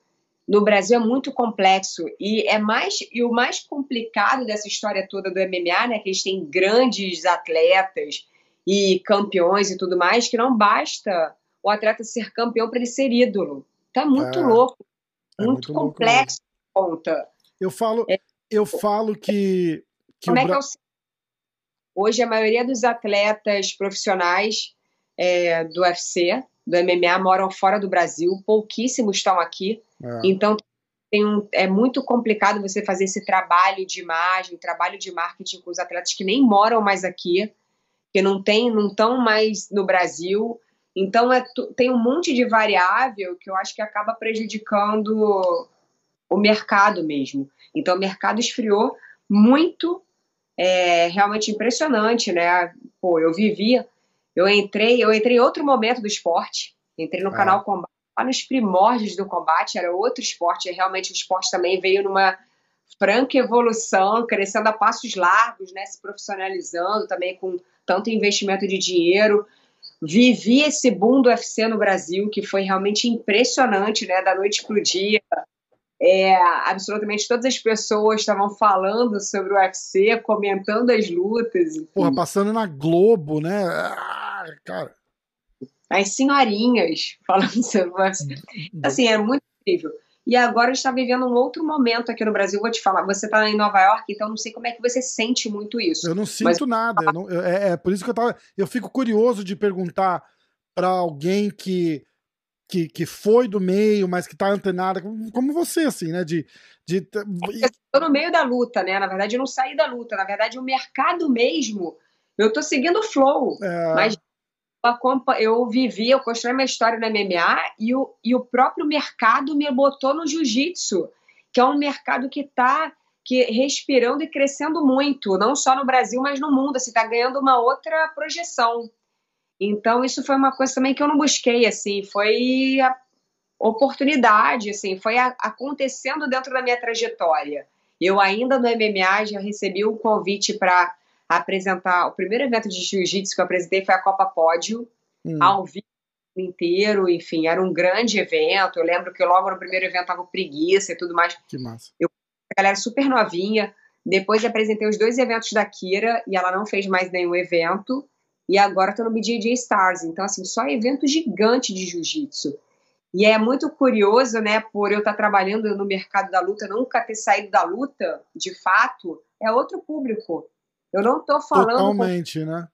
no Brasil é muito complexo e é mais e o mais complicado dessa história toda do MMA, né, que eles têm grandes atletas e campeões e tudo mais, que não basta o atleta ser campeão para ele ser ídolo. Tá muito é. louco. É muito, muito complexo conta. Eu falo, é, eu falo que. que como é que é o... Hoje a maioria dos atletas profissionais é, do UFC, do MMA, moram fora do Brasil, pouquíssimos estão aqui. É. Então um, é muito complicado você fazer esse trabalho de imagem, trabalho de marketing com os atletas que nem moram mais aqui, que não tem, não estão mais no Brasil. Então é, tem um monte de variável que eu acho que acaba prejudicando o mercado mesmo. Então o mercado esfriou muito, é realmente impressionante, né? Pô, eu vivia, eu entrei, eu entrei em outro momento do esporte, entrei no ah. canal Combate, lá nos primórdios do combate, era outro esporte, realmente o esporte também veio numa franca evolução, crescendo a passos largos, né, se profissionalizando também com tanto investimento de dinheiro vivi esse boom do UFC no Brasil, que foi realmente impressionante, né? Da noite pro dia. É, absolutamente todas as pessoas estavam falando sobre o UFC, comentando as lutas. Enfim. Porra, passando na Globo, né? Ah, cara. As senhorinhas falando sobre o UFC. Assim, é muito incrível. E agora a gente está vivendo um outro momento aqui no Brasil. Vou te falar, você está em Nova York, então não sei como é que você sente muito isso. Eu não sinto mas... nada. Não, é, é, por isso que eu tava. Eu fico curioso de perguntar para alguém que, que, que foi do meio, mas que está antenada, como você, assim, né? De, de... Eu tô no meio da luta, né? Na verdade, eu não saí da luta. Na verdade, o mercado mesmo. Eu tô seguindo o flow. É... Mas eu vivi, eu construí minha história no MMA e o, e o próprio mercado me botou no jiu-jitsu, que é um mercado que está que respirando e crescendo muito, não só no Brasil, mas no mundo, assim, está ganhando uma outra projeção. Então, isso foi uma coisa também que eu não busquei, assim, foi a oportunidade, assim, foi a, acontecendo dentro da minha trajetória. Eu ainda no MMA já recebi um convite para apresentar. O primeiro evento de jiu-jitsu que eu apresentei foi a Copa Pódio, hum. ao vivo inteiro, enfim, era um grande evento. Eu lembro que logo no primeiro evento tava preguiça e tudo mais. Que massa. Eu, a galera super novinha. Depois apresentei os dois eventos da Kira e ela não fez mais nenhum evento. E agora tô no BJJ Stars. Então, assim, só evento gigante de jiu-jitsu. E é muito curioso, né, por eu estar trabalhando no mercado da luta, nunca ter saído da luta, de fato, é outro público. Eu não tô falando. Totalmente, com... né?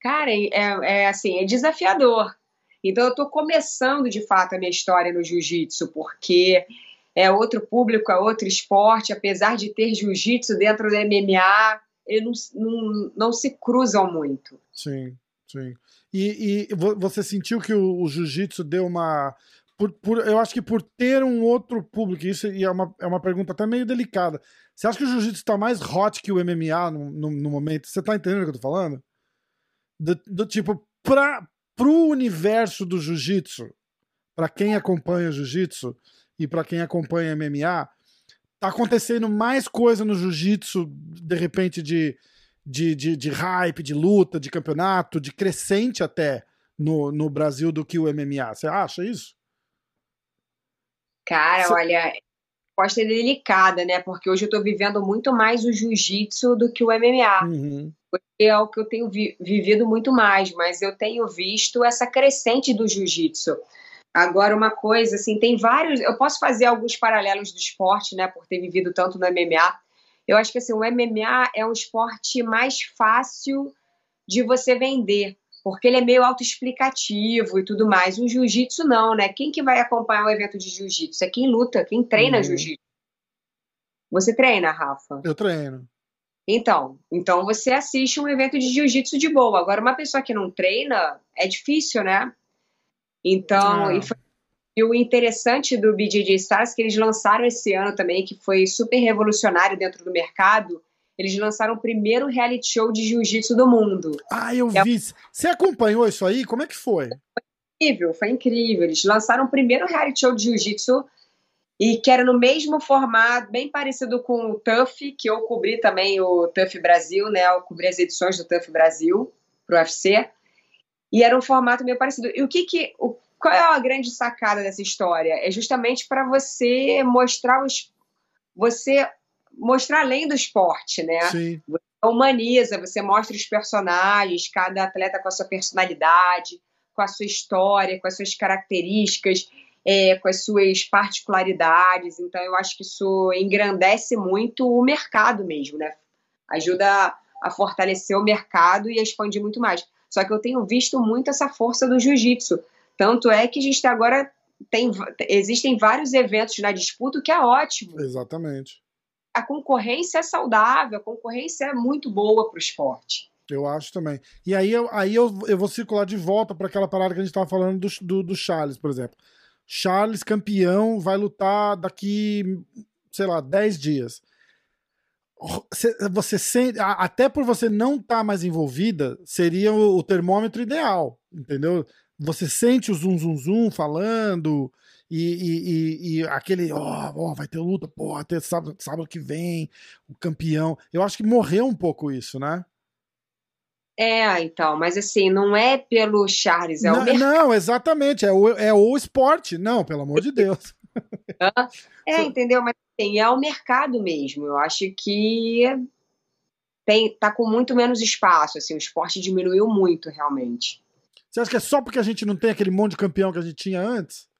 Cara, é, é, assim, é desafiador. Então eu tô começando de fato a minha história no jiu-jitsu, porque é outro público, é outro esporte, apesar de ter jiu-jitsu dentro do MMA, eles não, não, não se cruzam muito. Sim, sim. E, e você sentiu que o, o jiu-jitsu deu uma. Por, por, eu acho que por ter um outro público, isso é uma, é uma pergunta até meio delicada. Você acha que o jiu-jitsu está mais hot que o MMA no, no, no, momento? Você tá entendendo o que eu tô falando? Do, do tipo, pra, pro universo do jiu-jitsu, para quem acompanha o jiu-jitsu e para quem acompanha MMA, tá acontecendo mais coisa no jiu-jitsu, de repente, de de, de, de hype, de luta, de campeonato, de crescente até no, no Brasil do que o MMA. Você acha isso? Cara, Você... olha, resposta é delicada, né? Porque hoje eu tô vivendo muito mais o jiu-jitsu do que o MMA. Uhum. Porque é o que eu tenho vi vivido muito mais, mas eu tenho visto essa crescente do jiu-jitsu. Agora, uma coisa, assim, tem vários. Eu posso fazer alguns paralelos do esporte, né? Por ter vivido tanto no MMA. Eu acho que assim, o MMA é um esporte mais fácil de você vender, porque ele é meio autoexplicativo e tudo mais. O jiu-jitsu não, né? Quem que vai acompanhar um evento de jiu-jitsu? É quem luta, quem treina uhum. jiu-jitsu. Você treina, Rafa? Eu treino. Então, então você assiste um evento de jiu-jitsu de boa. Agora, uma pessoa que não treina, é difícil, né? Então, e foi e o interessante do BJJ Stars, que eles lançaram esse ano também, que foi super revolucionário dentro do mercado, eles lançaram o primeiro reality show de jiu-jitsu do mundo. Ah, eu é... vi. Você acompanhou isso aí? Como é que foi? Foi incrível, foi incrível. Eles lançaram o primeiro reality show de jiu-jitsu e que era no mesmo formato, bem parecido com o TUF, que eu cobri também o TUF Brasil, né? Eu cobri as edições do TUF Brasil pro UFC. E era um formato meio parecido. E o que que o qual é a grande sacada dessa história? É justamente para você mostrar os você mostrar além do esporte, né? Sim. Você humaniza, você mostra os personagens, cada atleta com a sua personalidade, com a sua história, com as suas características, é, com as suas particularidades. Então, eu acho que isso engrandece muito o mercado mesmo, né? Ajuda a fortalecer o mercado e a expandir muito mais. Só que eu tenho visto muito essa força do jiu-jitsu. Tanto é que a gente agora tem, existem vários eventos na disputa, o que é ótimo. Exatamente. A concorrência é saudável, a concorrência é muito boa para o esporte. Eu acho também. E aí, eu, aí eu, eu vou circular de volta para aquela parada que a gente estava falando do, do, do Charles, por exemplo. Charles, campeão, vai lutar daqui, sei lá, 10 dias. Você sente, até por você não estar tá mais envolvida, seria o termômetro ideal, entendeu? você sente o zum zum zum falando e, e, e aquele, ó, oh, oh, vai ter luta, pô, até sábado, sábado que vem, o campeão. Eu acho que morreu um pouco isso, né? É, então, mas assim, não é pelo Charles, é não, o mercado. Não, exatamente, é o, é o esporte. Não, pelo amor de Deus. é, entendeu? Mas assim, é o mercado mesmo. Eu acho que tem, tá com muito menos espaço, assim, o esporte diminuiu muito, realmente. Você acha que é só porque a gente não tem aquele monte de campeão que a gente tinha antes?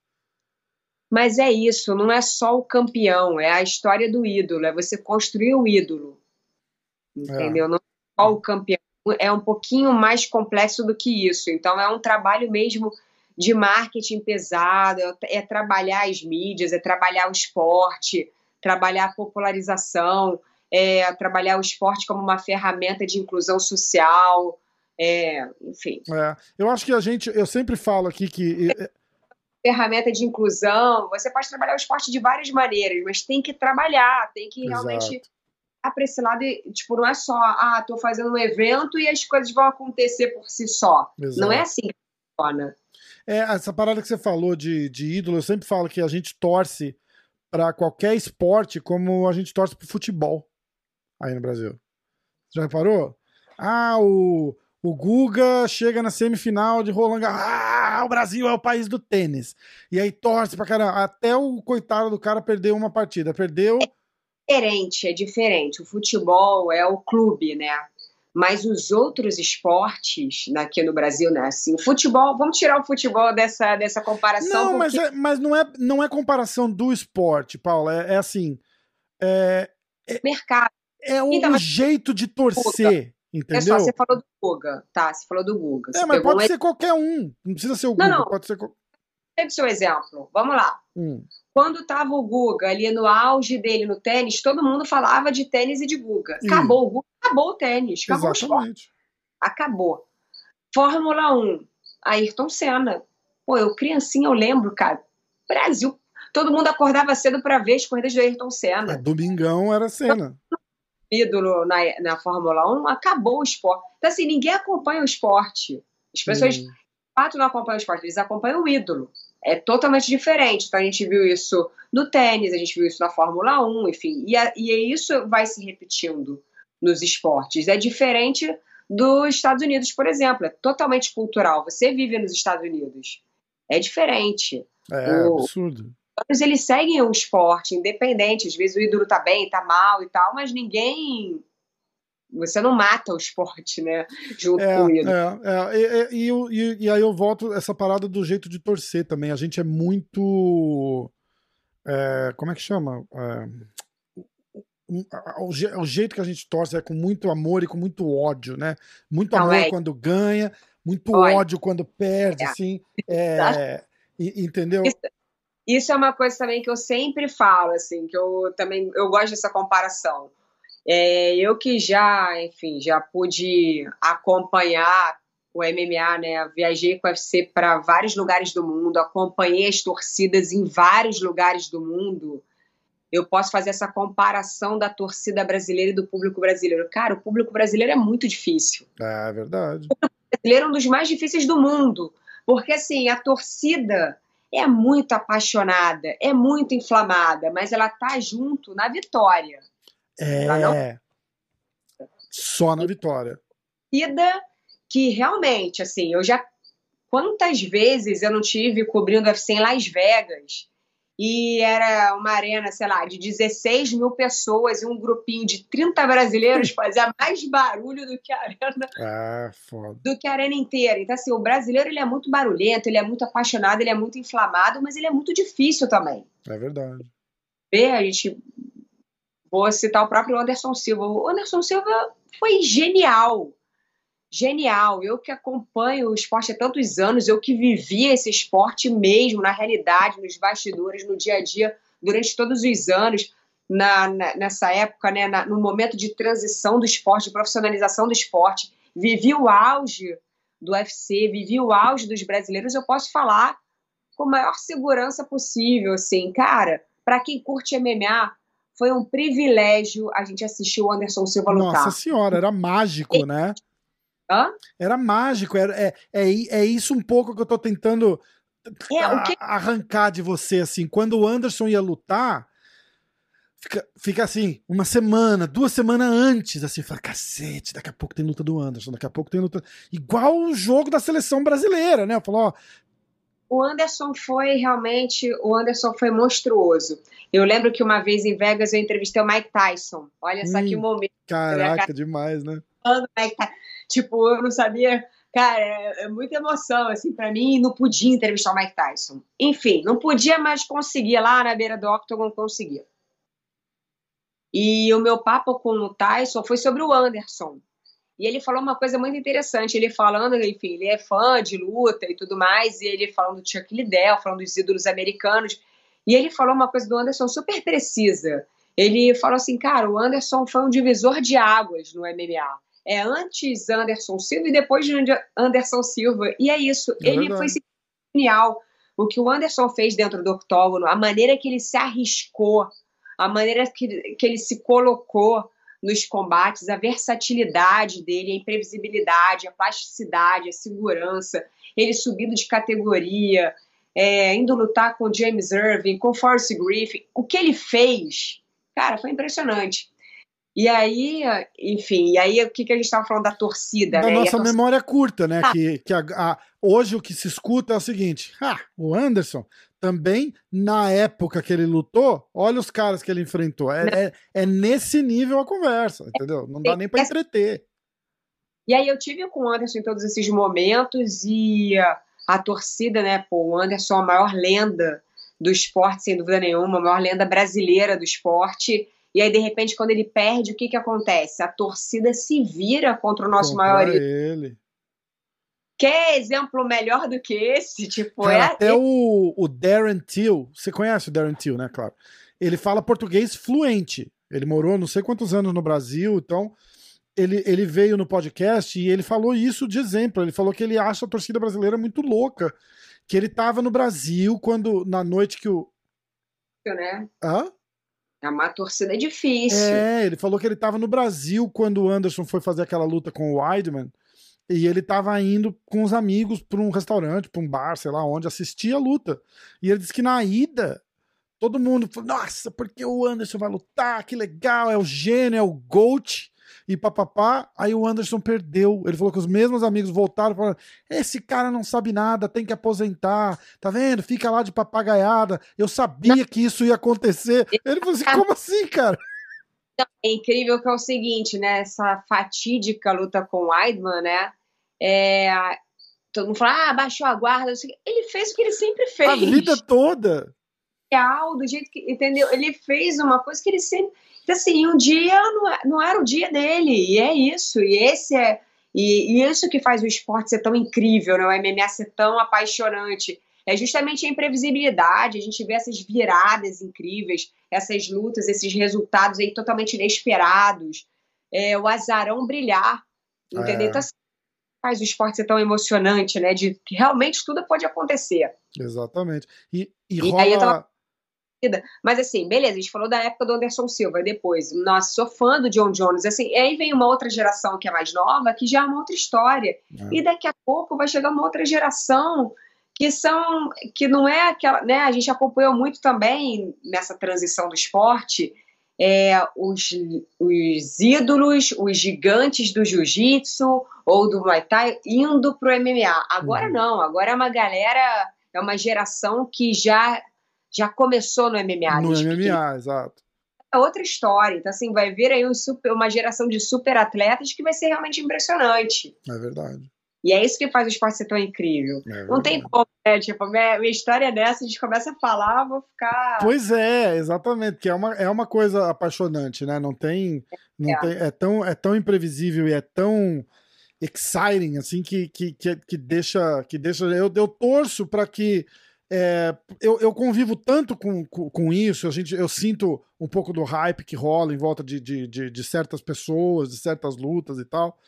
Mas é isso, não é só o campeão, é a história do ídolo, é você construir o ídolo. Entendeu? É. Não é só o campeão, é um pouquinho mais complexo do que isso. Então é um trabalho mesmo de marketing pesado, é, é trabalhar as mídias, é trabalhar o esporte, trabalhar a popularização, é trabalhar o esporte como uma ferramenta de inclusão social, é, enfim. É, eu acho que a gente, eu sempre falo aqui que. Ferramenta de inclusão, você pode trabalhar o esporte de várias maneiras, mas tem que trabalhar, tem que Exato. realmente para esse lado, tipo, não é só, ah, tô fazendo um evento e as coisas vão acontecer por si só. Exato. Não é assim que funciona. É, essa parada que você falou de, de ídolo, eu sempre falo que a gente torce para qualquer esporte como a gente torce pro futebol aí no Brasil. Já reparou? Ah, o, o Guga chega na semifinal de Roland Garros. Ah, o Brasil é o país do tênis. E aí torce pra caramba. Até o coitado do cara perdeu uma partida. Perdeu. É diferente, é diferente. O futebol é o clube, né? Mas os outros esportes aqui no Brasil, né? Assim, o futebol, vamos tirar o futebol dessa, dessa comparação. Não, porque... mas, é, mas não, é, não é comparação do esporte, Paula. É, é assim. É, é, Mercado. É o então, jeito de torcer. Entendeu? É só, você falou do Guga, tá? Você falou do Guga. É, mas pode um... ser qualquer um. Não precisa ser o Guga, não, não. pode ser. Teve seu exemplo. Vamos lá. Hum. Quando tava o Guga ali no auge dele no tênis, todo mundo falava de tênis e de Guga. Acabou o Guga, acabou o tênis, acabou Exatamente. o esporte. Acabou. Fórmula 1, Ayrton Senna. Pô, eu criancinha, eu lembro, cara. Brasil, todo mundo acordava cedo para ver as corridas do Ayrton Senna. É, domingão era Senna ídolo na, na Fórmula 1, acabou o esporte. Então, assim, ninguém acompanha o esporte. As pessoas, hum. de fato, não acompanham o esporte, eles acompanham o ídolo. É totalmente diferente. Então, a gente viu isso no tênis, a gente viu isso na Fórmula 1, enfim. E, a, e isso vai se repetindo nos esportes. É diferente dos Estados Unidos, por exemplo. É totalmente cultural. Você vive nos Estados Unidos. É diferente. É, o, absurdo eles seguem o esporte, independente. Às vezes o ídolo tá bem, tá mal e tal, mas ninguém. Você não mata o esporte, né? Junto é, com o ídolo. É, é. E, e, e, aí eu volto essa parada do jeito de torcer também. A gente é muito. É, como é que chama? É, o, jeito que a gente torce é com muito amor e com muito ódio, né? Muito amor é. quando ganha, muito ódio quando perde, é. assim. É, entendeu? Isso, isso é uma coisa também que eu sempre falo, assim, que eu também eu gosto dessa comparação. É, eu que já, enfim, já pude acompanhar o MMA, né? Viajei com o UFC para vários lugares do mundo, acompanhei as torcidas em vários lugares do mundo. Eu posso fazer essa comparação da torcida brasileira e do público brasileiro. Cara, o público brasileiro é muito difícil. É verdade. O público brasileiro é um dos mais difíceis do mundo. Porque, assim, a torcida é muito apaixonada, é muito inflamada, mas ela tá junto na vitória. É. Não... Só na vitória. Ida que realmente, assim, eu já. Quantas vezes eu não tive cobrindo UFC em Las Vegas e era uma arena, sei lá, de 16 mil pessoas e um grupinho de 30 brasileiros fazia mais barulho do que a arena. Ah, foda. Do que a arena inteira. Então, assim, o brasileiro ele é muito barulhento, ele é muito apaixonado, ele é muito inflamado, mas ele é muito difícil também. É verdade. Vê, a gente. Vou citar o próprio Anderson Silva. O Anderson Silva foi genial genial. Eu que acompanho o esporte há tantos anos, eu que vivi esse esporte mesmo, na realidade, nos bastidores, no dia a dia, durante todos os anos, na, na, nessa época, né, na, no momento de transição do esporte, de profissionalização do esporte, vivi o auge do UFC, vivi o auge dos brasileiros, eu posso falar com a maior segurança possível, assim, cara, para quem curte MMA, foi um privilégio a gente assistir o Anderson Silva lutar. Nossa senhora, era mágico, né? Hã? Era mágico, era, é, é, é isso um pouco que eu tô tentando é, que... arrancar de você, assim. Quando o Anderson ia lutar, fica, fica assim, uma semana, duas semanas antes, assim, fala, cacete, daqui a pouco tem luta do Anderson, daqui a pouco tem luta. Igual o jogo da seleção brasileira, né? Eu falo, ó. O Anderson foi realmente, o Anderson foi monstruoso. Eu lembro que uma vez em Vegas eu entrevistei o Mike Tyson. Olha só hum, que momento. Caraca, demais, né? Mike Tyson. Tipo, eu não sabia. Cara, é, é muita emoção, assim, para mim, não podia entrevistar o Mike Tyson. Enfim, não podia, mas conseguia lá na beira do Octagon, conseguia. E o meu papo com o Tyson foi sobre o Anderson. E ele falou uma coisa muito interessante. Ele falando, enfim, ele é fã de luta e tudo mais, e ele falando do Chuck Liddell, falando dos ídolos americanos. E ele falou uma coisa do Anderson super precisa. Ele falou assim, cara, o Anderson foi um divisor de águas no MMA é antes Anderson Silva e depois de Anderson Silva. E é isso. É ele foi genial. O que o Anderson fez dentro do octógono, a maneira que ele se arriscou, a maneira que, que ele se colocou nos combates, a versatilidade dele, a imprevisibilidade, a plasticidade, a segurança, ele subindo de categoria, é, indo lutar com James Irving, com Forrest Griffin, o que ele fez, cara, foi impressionante. E aí, enfim, e aí o que, que a gente estava falando da torcida, da né? nossa torcida... memória curta, né? Ah. Que, que a, a, hoje o que se escuta é o seguinte: ah, o Anderson também, na época que ele lutou, olha os caras que ele enfrentou. É, é, é nesse nível a conversa, entendeu? Não dá nem para entreter. E aí eu tive com o Anderson em todos esses momentos e a, a torcida, né? Pô, o Anderson é a maior lenda do esporte, sem dúvida nenhuma, a maior lenda brasileira do esporte. E aí, de repente, quando ele perde, o que, que acontece? A torcida se vira contra o nosso Contra maior ele. Quer exemplo melhor do que esse? Tipo, Cara, é. até o, o Darren Till, você conhece o Darren Till, né? Claro. Ele fala português fluente. Ele morou não sei quantos anos no Brasil, então ele, ele veio no podcast e ele falou isso de exemplo. Ele falou que ele acha a torcida brasileira muito louca. Que ele tava no Brasil quando, na noite que o. Né? Hã? É uma torcida difícil. É, ele falou que ele tava no Brasil quando o Anderson foi fazer aquela luta com o Weidman. E ele tava indo com os amigos para um restaurante, para um bar, sei lá onde, assistir a luta. E ele disse que na ida, todo mundo falou: Nossa, porque o Anderson vai lutar, que legal, é o gênio, é o GOAT e papapá. Aí o Anderson perdeu. Ele falou que os mesmos amigos voltaram e falaram: Esse cara não sabe nada, tem que aposentar. Tá vendo? Fica lá de papagaiada. Eu sabia que isso ia acontecer. Ele falou assim: Como assim, cara? É incrível que é o seguinte, né? Essa fatídica luta com o Weidman, né? É, todo mundo fala, ah, baixou a guarda. Ele fez o que ele sempre fez. A vida toda. Real, do jeito que. Entendeu? Ele fez uma coisa que ele sempre. Então, assim, um dia não, não era o dia dele, e é isso, e esse é. E, e isso que faz o esporte ser tão incrível, né? o MMA ser tão apaixonante. É justamente a imprevisibilidade, a gente vê essas viradas incríveis, essas lutas, esses resultados aí totalmente inesperados, é, o azarão brilhar, entendeu? É. Então, assim, faz o esporte ser tão emocionante, né? De que realmente tudo pode acontecer. Exatamente. E, e, E rola. Mas assim, beleza, a gente falou da época do Anderson Silva, e depois, nossa, sou fã do John Jones, assim, e aí vem uma outra geração que é mais nova, que já é uma outra história. É. E daqui a pouco vai chegar uma outra geração que são que não é aquela, né? A gente acompanhou muito também nessa transição do esporte é, os, os ídolos, os gigantes do jiu-jitsu ou do Muay Thai indo pro MMA. Agora Uhum. não, agora é uma galera, é uma geração que já já começou no MMA. no desde pequeno. MMA, exato. É outra história. Então, assim, vai vir aí um super- uma geração de super atletas que vai ser realmente impressionante. É verdade. E é isso que faz o esporte ser tão incrível. É Não tem como, né? Tipo, minha, minha história é dessa, a gente começa a falar, vou ficar. Pois é, exatamente, que é uma, é uma coisa apaixonante, né? Não tem. Não É. tem é, tão, é tão imprevisível e é tão exciting, assim, que, que, que, que deixa. Que deixa eu, eu torço para que. É, eu, eu convivo tanto com, com, com isso, a gente, eu sinto um pouco do hype que rola em volta de, de, de, de certas pessoas, de certas lutas e tal.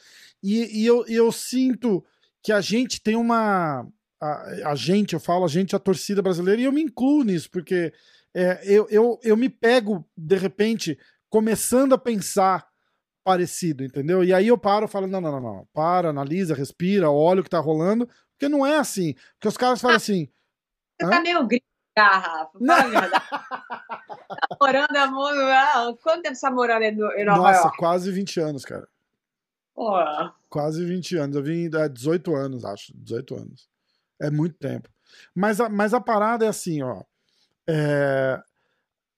E, e eu, eu sinto que a gente tem uma. A, a gente, eu falo a gente, a torcida brasileira, e eu me incluo nisso, porque é, eu, eu, eu me pego, de repente, começando a pensar parecido, entendeu? E aí eu paro e falo: não, não, não, não, para, analisa, respira, olha o que tá rolando, porque não é assim. Porque os caras falam assim. Você Hã? tá meio gringa, Rafa. Verdade. Tá morando a mão. ah, Quanto tempo você tá morando em no- em Nova Nossa, York? quase 20 anos, cara. Pô, Quase 20 anos. Eu vim há 18 anos, acho. 18 anos. É muito tempo. Mas a, mas a parada é assim, ó. É,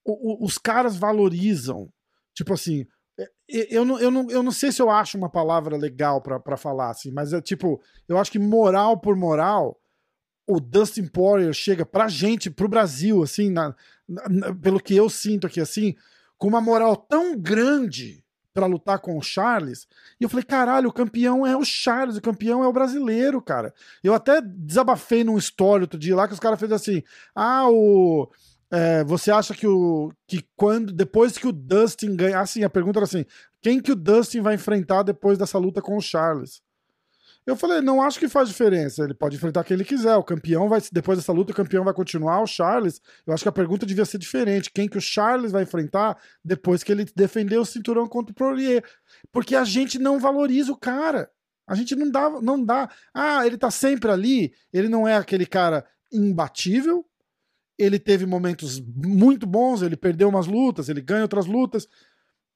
o- o- os caras valorizam. Tipo assim. é, Eu não, eu, não, eu não sei se eu acho uma palavra legal pra falar, assim, mas é tipo, eu acho que moral por moral, o Dustin Poirier chega pra gente, pro Brasil, assim, na- na- pelo que eu sinto aqui, assim, com uma moral tão grande pra lutar com o Charles. E eu falei, caralho, o campeão é o Charles, o campeão é o brasileiro, cara. Eu até desabafei num story outro dia lá que os caras fez assim: ah, o. é, você acha que o. que quando. Depois que o Dustin ganha. Assim, a pergunta era assim: quem que o Dustin vai enfrentar depois dessa luta com o Charles? Eu falei, não acho que faz diferença. Ele pode enfrentar quem ele quiser. O campeão vai. Depois dessa luta, o campeão vai continuar, o Charles. Eu acho que a pergunta devia ser diferente. Quem que o Charles vai enfrentar depois que ele defender o cinturão contra o Poirier? Porque a gente não valoriza o cara. A gente não dá, não dá. Ah, ele tá sempre ali. Ele não é aquele cara imbatível. Ele teve momentos muito bons, ele perdeu umas lutas, ele ganha outras lutas.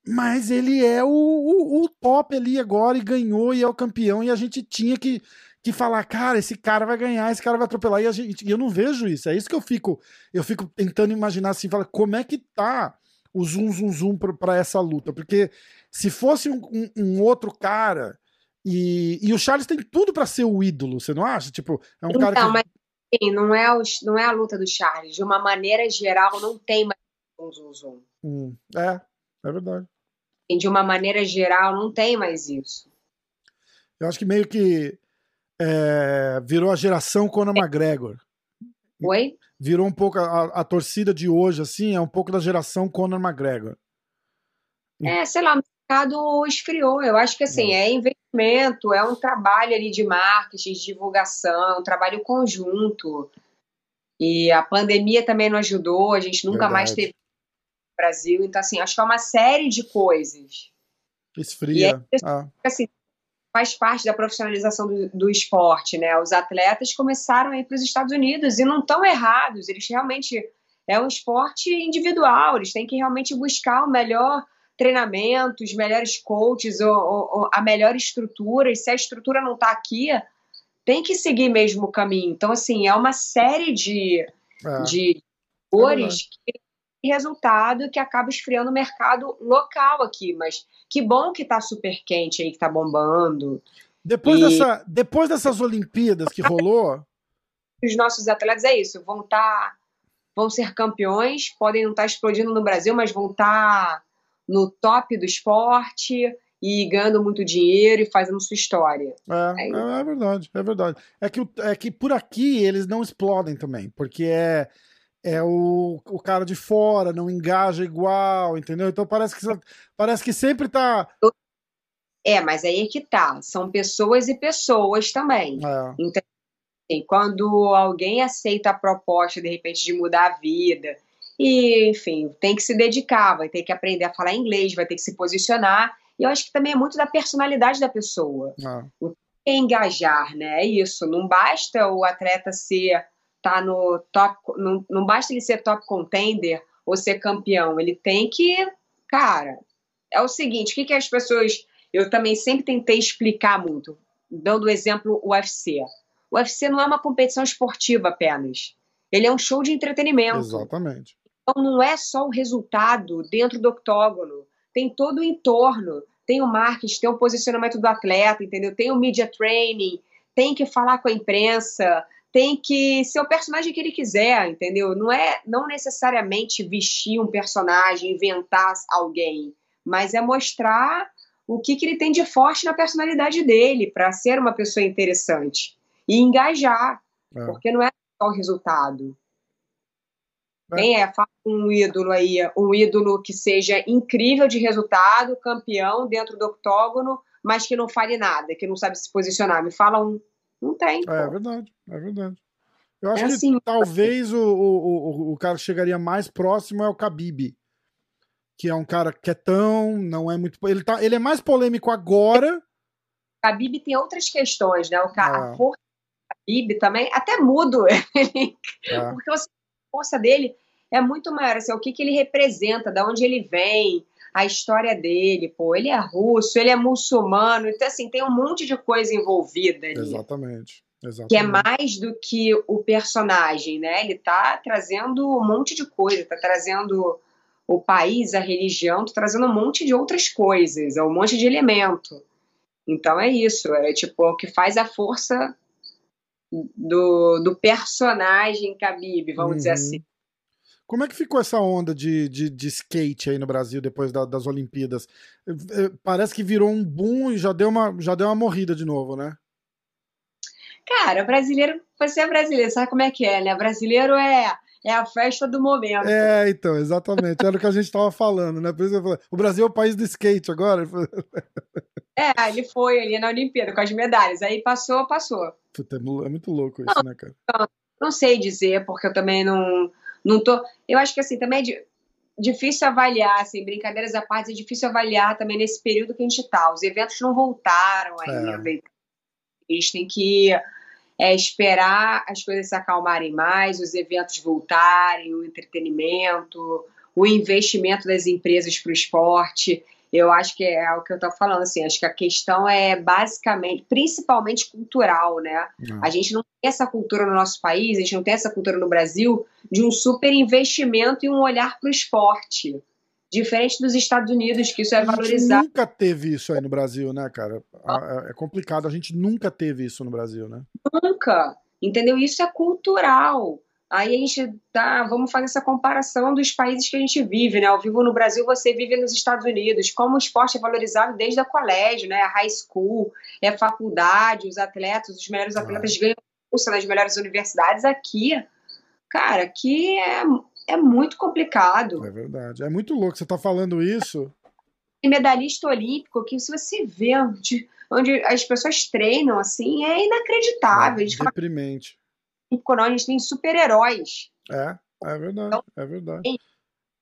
Mas ele é o, o, o, top ali agora e ganhou e é o campeão e a gente tinha que, que falar, cara, esse cara vai ganhar, esse cara vai atropelar e, a gente, e eu não vejo isso. É isso que eu fico, eu fico tentando imaginar assim, fala, como é que tá o zoom zoom zoom para essa luta? Porque se fosse um, um, um outro cara e, e o Charles tem tudo para ser o ídolo, você não acha? Tipo, é um então, cara que... mas assim, não é, o, não é a luta do Charles. De uma maneira geral, não tem mais um zoom zoom. Hum, é, é verdade. De uma maneira geral, não tem mais isso. Eu acho que meio que é, virou a geração Conor é. McGregor. Oi? Virou um pouco a, a, torcida de hoje, assim, é um pouco da geração Conor McGregor. É, sei lá, o mercado esfriou. Eu acho que assim, é, é investimento, é um trabalho ali de marketing, de divulgação, um trabalho conjunto. E a pandemia também não ajudou, a gente nunca Verdade. mais teve Brasil. Então, assim, acho que é uma série de coisas. Esfria. E ah. assim, faz parte da profissionalização do, do, esporte, né? Os atletas começaram a ir para os Estados Unidos e não estão errados. Eles realmente é um esporte individual. Eles têm que realmente buscar o melhor treinamento, os melhores coaches, ou, ou, ou a melhor estrutura. E se a estrutura não está aqui, tem que seguir mesmo o caminho. Então, assim, é uma série de, é. de cores é que resultado que acaba esfriando o mercado local aqui. Mas que bom que tá super quente aí, que tá bombando. Depois, e... dessa, depois dessas Olimpíadas que rolou. Os nossos atletas é isso, vão estar. Tá, vão ser campeões, podem não estar tá explodindo no Brasil, mas vão estar tá no top do esporte e ganhando muito dinheiro e fazendo sua história. É, é, é, verdade, é verdade. É que, é que por aqui eles não explodem também, porque é é o, o cara de fora, não engaja igual, entendeu? Então parece que, parece que sempre tá. É, mas aí é que tá. São pessoas e pessoas também. É. Então, assim, quando alguém aceita a proposta, de repente, de mudar a vida, e, enfim, tem que se dedicar, vai ter que aprender a falar inglês, vai ter que se posicionar. E eu acho que também é muito da personalidade da pessoa. É. O que é engajar, né? É isso. Não basta o atleta ser tá no top, não, não basta ele ser top contender ou ser campeão, ele tem que, cara, é o seguinte, o que, que as pessoas, eu também sempre tentei explicar muito, dando o exemplo o UFC. O UFC não é uma competição esportiva apenas, ele é um show de entretenimento. Exatamente. Então não é só o resultado dentro do octógono, tem todo o entorno, tem o marketing, tem o posicionamento do atleta, entendeu? Tem o media training, tem que falar com a imprensa, tem que ser o personagem que ele quiser, entendeu? Não é não necessariamente vestir um personagem, inventar alguém, mas é mostrar o que, que ele tem de forte na personalidade dele para ser uma pessoa interessante e engajar, é. porque não é só o resultado. É. Quem é? Fala um ídolo aí, um ídolo que seja incrível de resultado, campeão dentro do octógono, mas que não fale nada, que não sabe se posicionar. Me fala um. Não tem. É, é verdade, é verdade. Eu acho é assim, que talvez o, o, o, o cara que chegaria mais próximo é o Khabib, que é um cara quietão, não é muito. Ele, tá, ele é mais polêmico agora. Khabib tem outras questões, né? O cara, é. A força do Khabib também, até mudo, ele, é. porque a força dele é muito maior, assim, o que, que ele representa, de onde ele vem, a história dele, pô, ele é russo, ele é muçulmano, então assim, tem um monte de coisa envolvida ali. Exatamente. Exatamente. Que é mais do que o personagem, né? Ele tá trazendo um monte de coisa, tá trazendo o país, a religião, tá trazendo um monte de outras coisas, é um monte de elemento. Então é isso, é tipo o que faz a força do, do personagem Khabib, vamos uhum. dizer assim. Como é que ficou essa onda de, de, de skate aí no Brasil depois da, das Olimpíadas? É, é, parece que virou um boom e já deu uma, já deu uma morrida de novo, né? Cara, brasileiro, você é brasileiro, sabe como é que é, né? Brasileiro é, é a festa do momento. É, então, exatamente. Era o que a gente estava falando, né? Por isso eu falei, o Brasil é o país do skate agora. É, ele foi ali na Olimpíada com as medalhas. Aí passou, passou. Puta, é muito louco isso, não, né, cara? Não, não sei dizer, porque eu também não não tô. Eu acho que assim, também é difícil avaliar, assim, brincadeiras à parte, é difícil avaliar também nesse período que a gente está. Os eventos não voltaram ainda. É. Eles têm que é, esperar as coisas se acalmarem mais, os eventos voltarem, o entretenimento, o investimento das empresas para o esporte. Eu acho que é o que eu estou falando, assim, acho que a questão é basicamente, principalmente cultural, né? Não. A gente não tem essa cultura no nosso país, a gente não tem essa cultura no Brasil de um super investimento e um olhar para o esporte. Diferente dos Estados Unidos, que isso é valorizado. A gente nunca teve isso aí no Brasil, né, cara? É complicado, a gente nunca teve isso no Brasil, né? Nunca. Entendeu? Isso é cultural. Aí a gente tá, vamos fazer essa comparação dos países que a gente vive, né? Eu vivo no Brasil, você vive nos Estados Unidos. Como o esporte é valorizado desde o colégio, né? A high school, é faculdade, os atletas, os melhores atletas ganham curso nas melhores universidades. Aqui, cara, aqui é, é muito complicado. É verdade. É muito louco você tá falando isso. E medalhista olímpico, que se você vê onde, onde as pessoas treinam, assim, é inacreditável. É deprimente. Quando a gente tem super-heróis. É, é verdade, então, é verdade.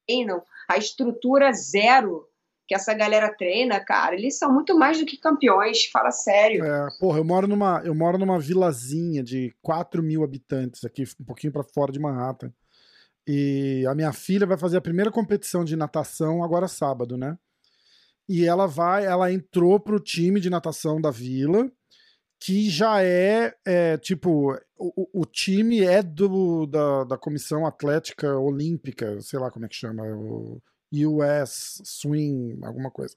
Treinam a estrutura zero que essa galera treina, cara, eles são muito mais do que campeões, fala sério. É, porra, eu moro numa, eu moro numa vilazinha de 4 mil habitantes aqui, um pouquinho para fora de Manhattan. E a minha filha vai fazer a primeira competição de natação agora sábado, né? E ela vai, ela entrou pro time de natação da vila que já é, é tipo, o, o, time é do, da, da Comissão Atlética Olímpica, sei lá como é que chama, o US Swing, alguma coisa.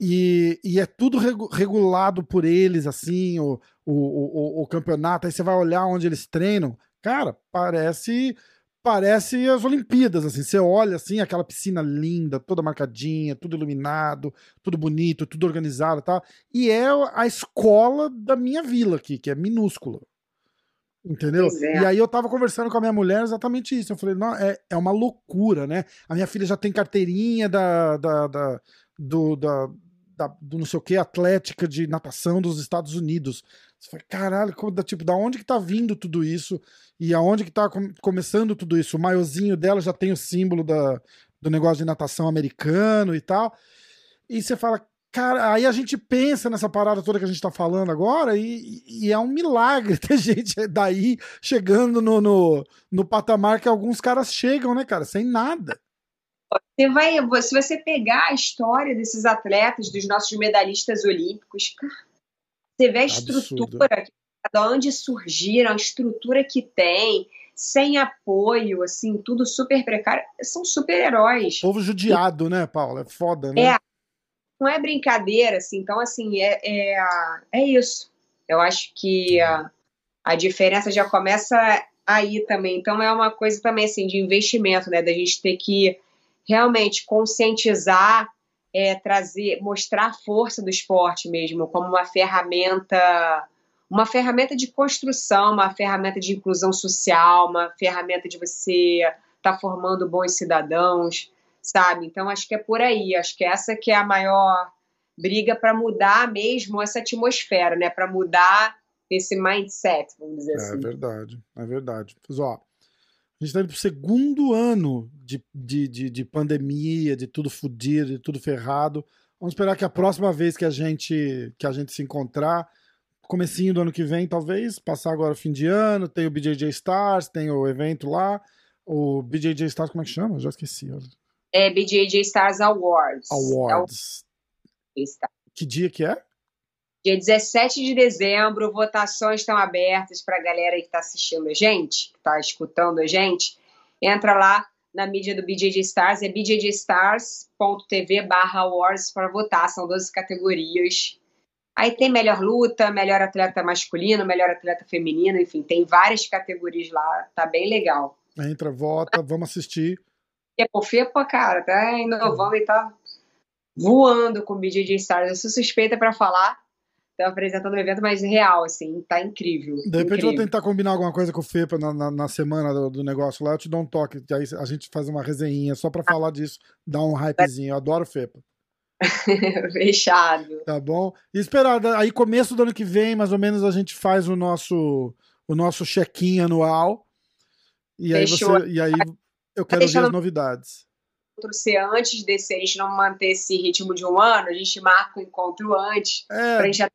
E, e é tudo regulado por eles, assim, o, o, o, o campeonato. Aí você vai olhar onde eles treinam, cara, parece parece as Olimpíadas, assim, você olha assim, aquela piscina linda, toda marcadinha, tudo iluminado, tudo bonito, tudo organizado, tá? E é a escola da minha vila aqui, que é minúscula. Entendeu? É. E aí eu tava conversando com a minha mulher exatamente isso. Eu falei, não, é, é uma loucura, né? A minha filha já tem carteirinha da, da, da do, da, da, do não sei o que, atlética de natação dos Estados Unidos. Você fala, caralho, como, tipo, da onde que tá vindo tudo isso? E aonde que tá com, começando tudo isso? O maiozinho dela já tem o símbolo da, do negócio de natação americano e tal. E você fala, cara, aí a gente pensa nessa parada toda que a gente tá falando agora e, e é um milagre ter gente daí chegando no, no, no patamar que alguns caras chegam, né, cara? Sem nada. Você vai, se você pegar a história desses atletas, dos nossos medalhistas olímpicos, você vê a estrutura, de onde surgiram, a estrutura que tem, sem apoio, assim, tudo super precário, são super-heróis. Povo judiado, né, Paula? É foda, né? É, não é brincadeira, assim, então, assim, é, é, é isso. Eu acho que a, a diferença já começa aí também. Então, é uma coisa também, assim, de investimento, né, da gente ter que realmente conscientizar, é, trazer, mostrar a força do esporte mesmo como uma ferramenta, uma ferramenta de construção, uma ferramenta de inclusão social, uma ferramenta de você estar tá formando bons cidadãos, sabe? Então acho que é por aí, acho que essa que é a maior briga para mudar mesmo essa atmosfera, né? Para mudar esse mindset, vamos dizer é assim. É verdade, é verdade. Mas, ó, a gente está indo para o segundo ano de, de, de, de, pandemia, de tudo fodido, de tudo ferrado. Vamos esperar que a próxima vez que a gente, que a gente se encontrar, comecinho do ano que vem, talvez, passar agora o fim de ano, tem o BJJ Stars, tem o evento lá. O BJJ Stars, como é que chama? Eu já esqueci. É BJJ Stars Awards. Awards. O... Que dia que é? Dia 17 de dezembro, votações estão abertas para a galera que está assistindo a gente, que está escutando a gente. Entra lá na mídia do BJJ Stars, é bjjstars.tv barra awards para votar, são 12 categorias. Aí tem melhor luta, melhor atleta masculino, melhor atleta feminino, enfim, tem várias categorias lá, tá bem legal. Entra, vota, vamos assistir. É por FEPA, cara, tá inovando e tá voando com o BJJ Stars. Eu sou suspeita para falar, Estão apresentando um evento mais real, assim, tá incrível. De repente incrível. eu vou tentar combinar alguma coisa com o FEPA na, na, na semana do, do, negócio lá, eu te dou um toque, aí a gente faz uma resenha só pra falar disso, dar um hypezinho. Eu adoro FEPA. Fechado. Tá bom? E esperar, aí começo do ano que vem, mais ou menos, a gente faz o nosso o nosso check-in anual. E aí você. E aí eu quero ver as novidades ser antes desse, a gente não manter esse ritmo de um ano, a gente marca o um encontro antes, é, pra gente já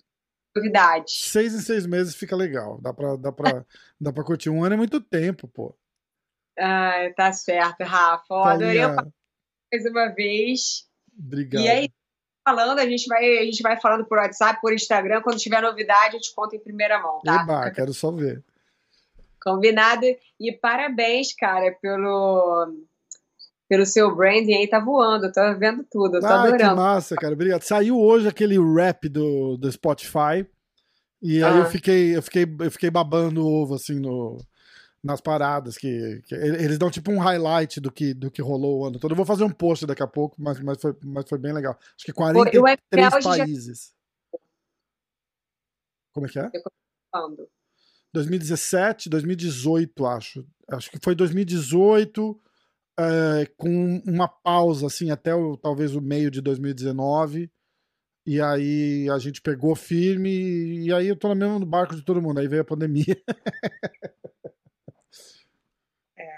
novidades. Seis em seis meses fica legal. Dá pra, dá pra, dá pra curtir. Um ano é muito tempo, pô. Ah, tá certo, Rafa. Eu adorei o mais uma vez. Obrigado. E aí, falando, a gente vai, a gente vai falando por WhatsApp, por Instagram. Quando tiver novidade, eu te conto em primeira mão, tá? Eba, quero só ver. Combinado. E parabéns, cara, pelo, pelo seu branding aí, tá voando. Tô vendo tudo, tô que adorando. massa, cara. Obrigado. Saiu hoje aquele rap do, do Spotify. E aí Ah. eu fiquei, eu fiquei, eu fiquei babando o ovo, assim, no, nas paradas. Que, que eles dão tipo um highlight do que, do que rolou o ano todo. Eu vou fazer um post daqui a pouco, mas, mas, foi, mas foi bem legal. Acho que Pô, e 43 o FPL hoje já países. Como é que é? tá falando. 2017, 2018, acho. Acho que foi 2018, é, com uma pausa, assim, até o, talvez o meio de 2019. E aí a gente pegou firme, e aí eu tô no mesmo barco de todo mundo. Aí veio a pandemia. É.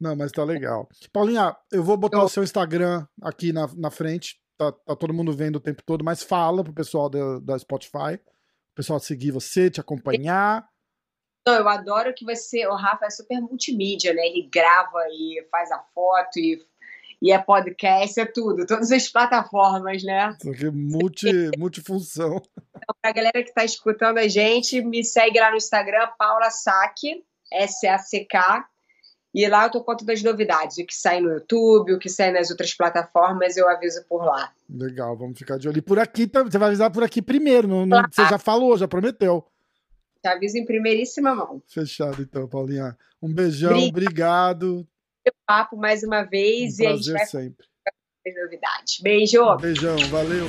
Não, mas tá legal. Paulinha, eu vou botar Eu- o seu Instagram aqui na, na frente. Tá, tá todo mundo vendo o tempo todo, mas fala pro pessoal da, da Spotify. O pessoal seguir você, te acompanhar. Não, eu adoro que você, o Rafa é super multimídia, né? Ele grava e faz a foto e, e é podcast, é tudo, todas as plataformas, né? Isso aqui é multi, multifunção. Então, pra galera que tá escutando a gente, me segue lá no Instagram, Paula Sack, S-A-C-K. E lá eu tô contando as novidades, o que sai no YouTube, o que sai nas outras plataformas, eu aviso por lá. Legal, vamos ficar de olho. E por aqui, você vai avisar por aqui primeiro. Não, não- você já falou, já prometeu. Te aviso em primeiríssima mão. Fechado então, Paulinha. Um beijão, Obrigada. obrigado. Papo mais uma Um vez e a gente vai sempre. novidades. Beijo! Beijão, valeu.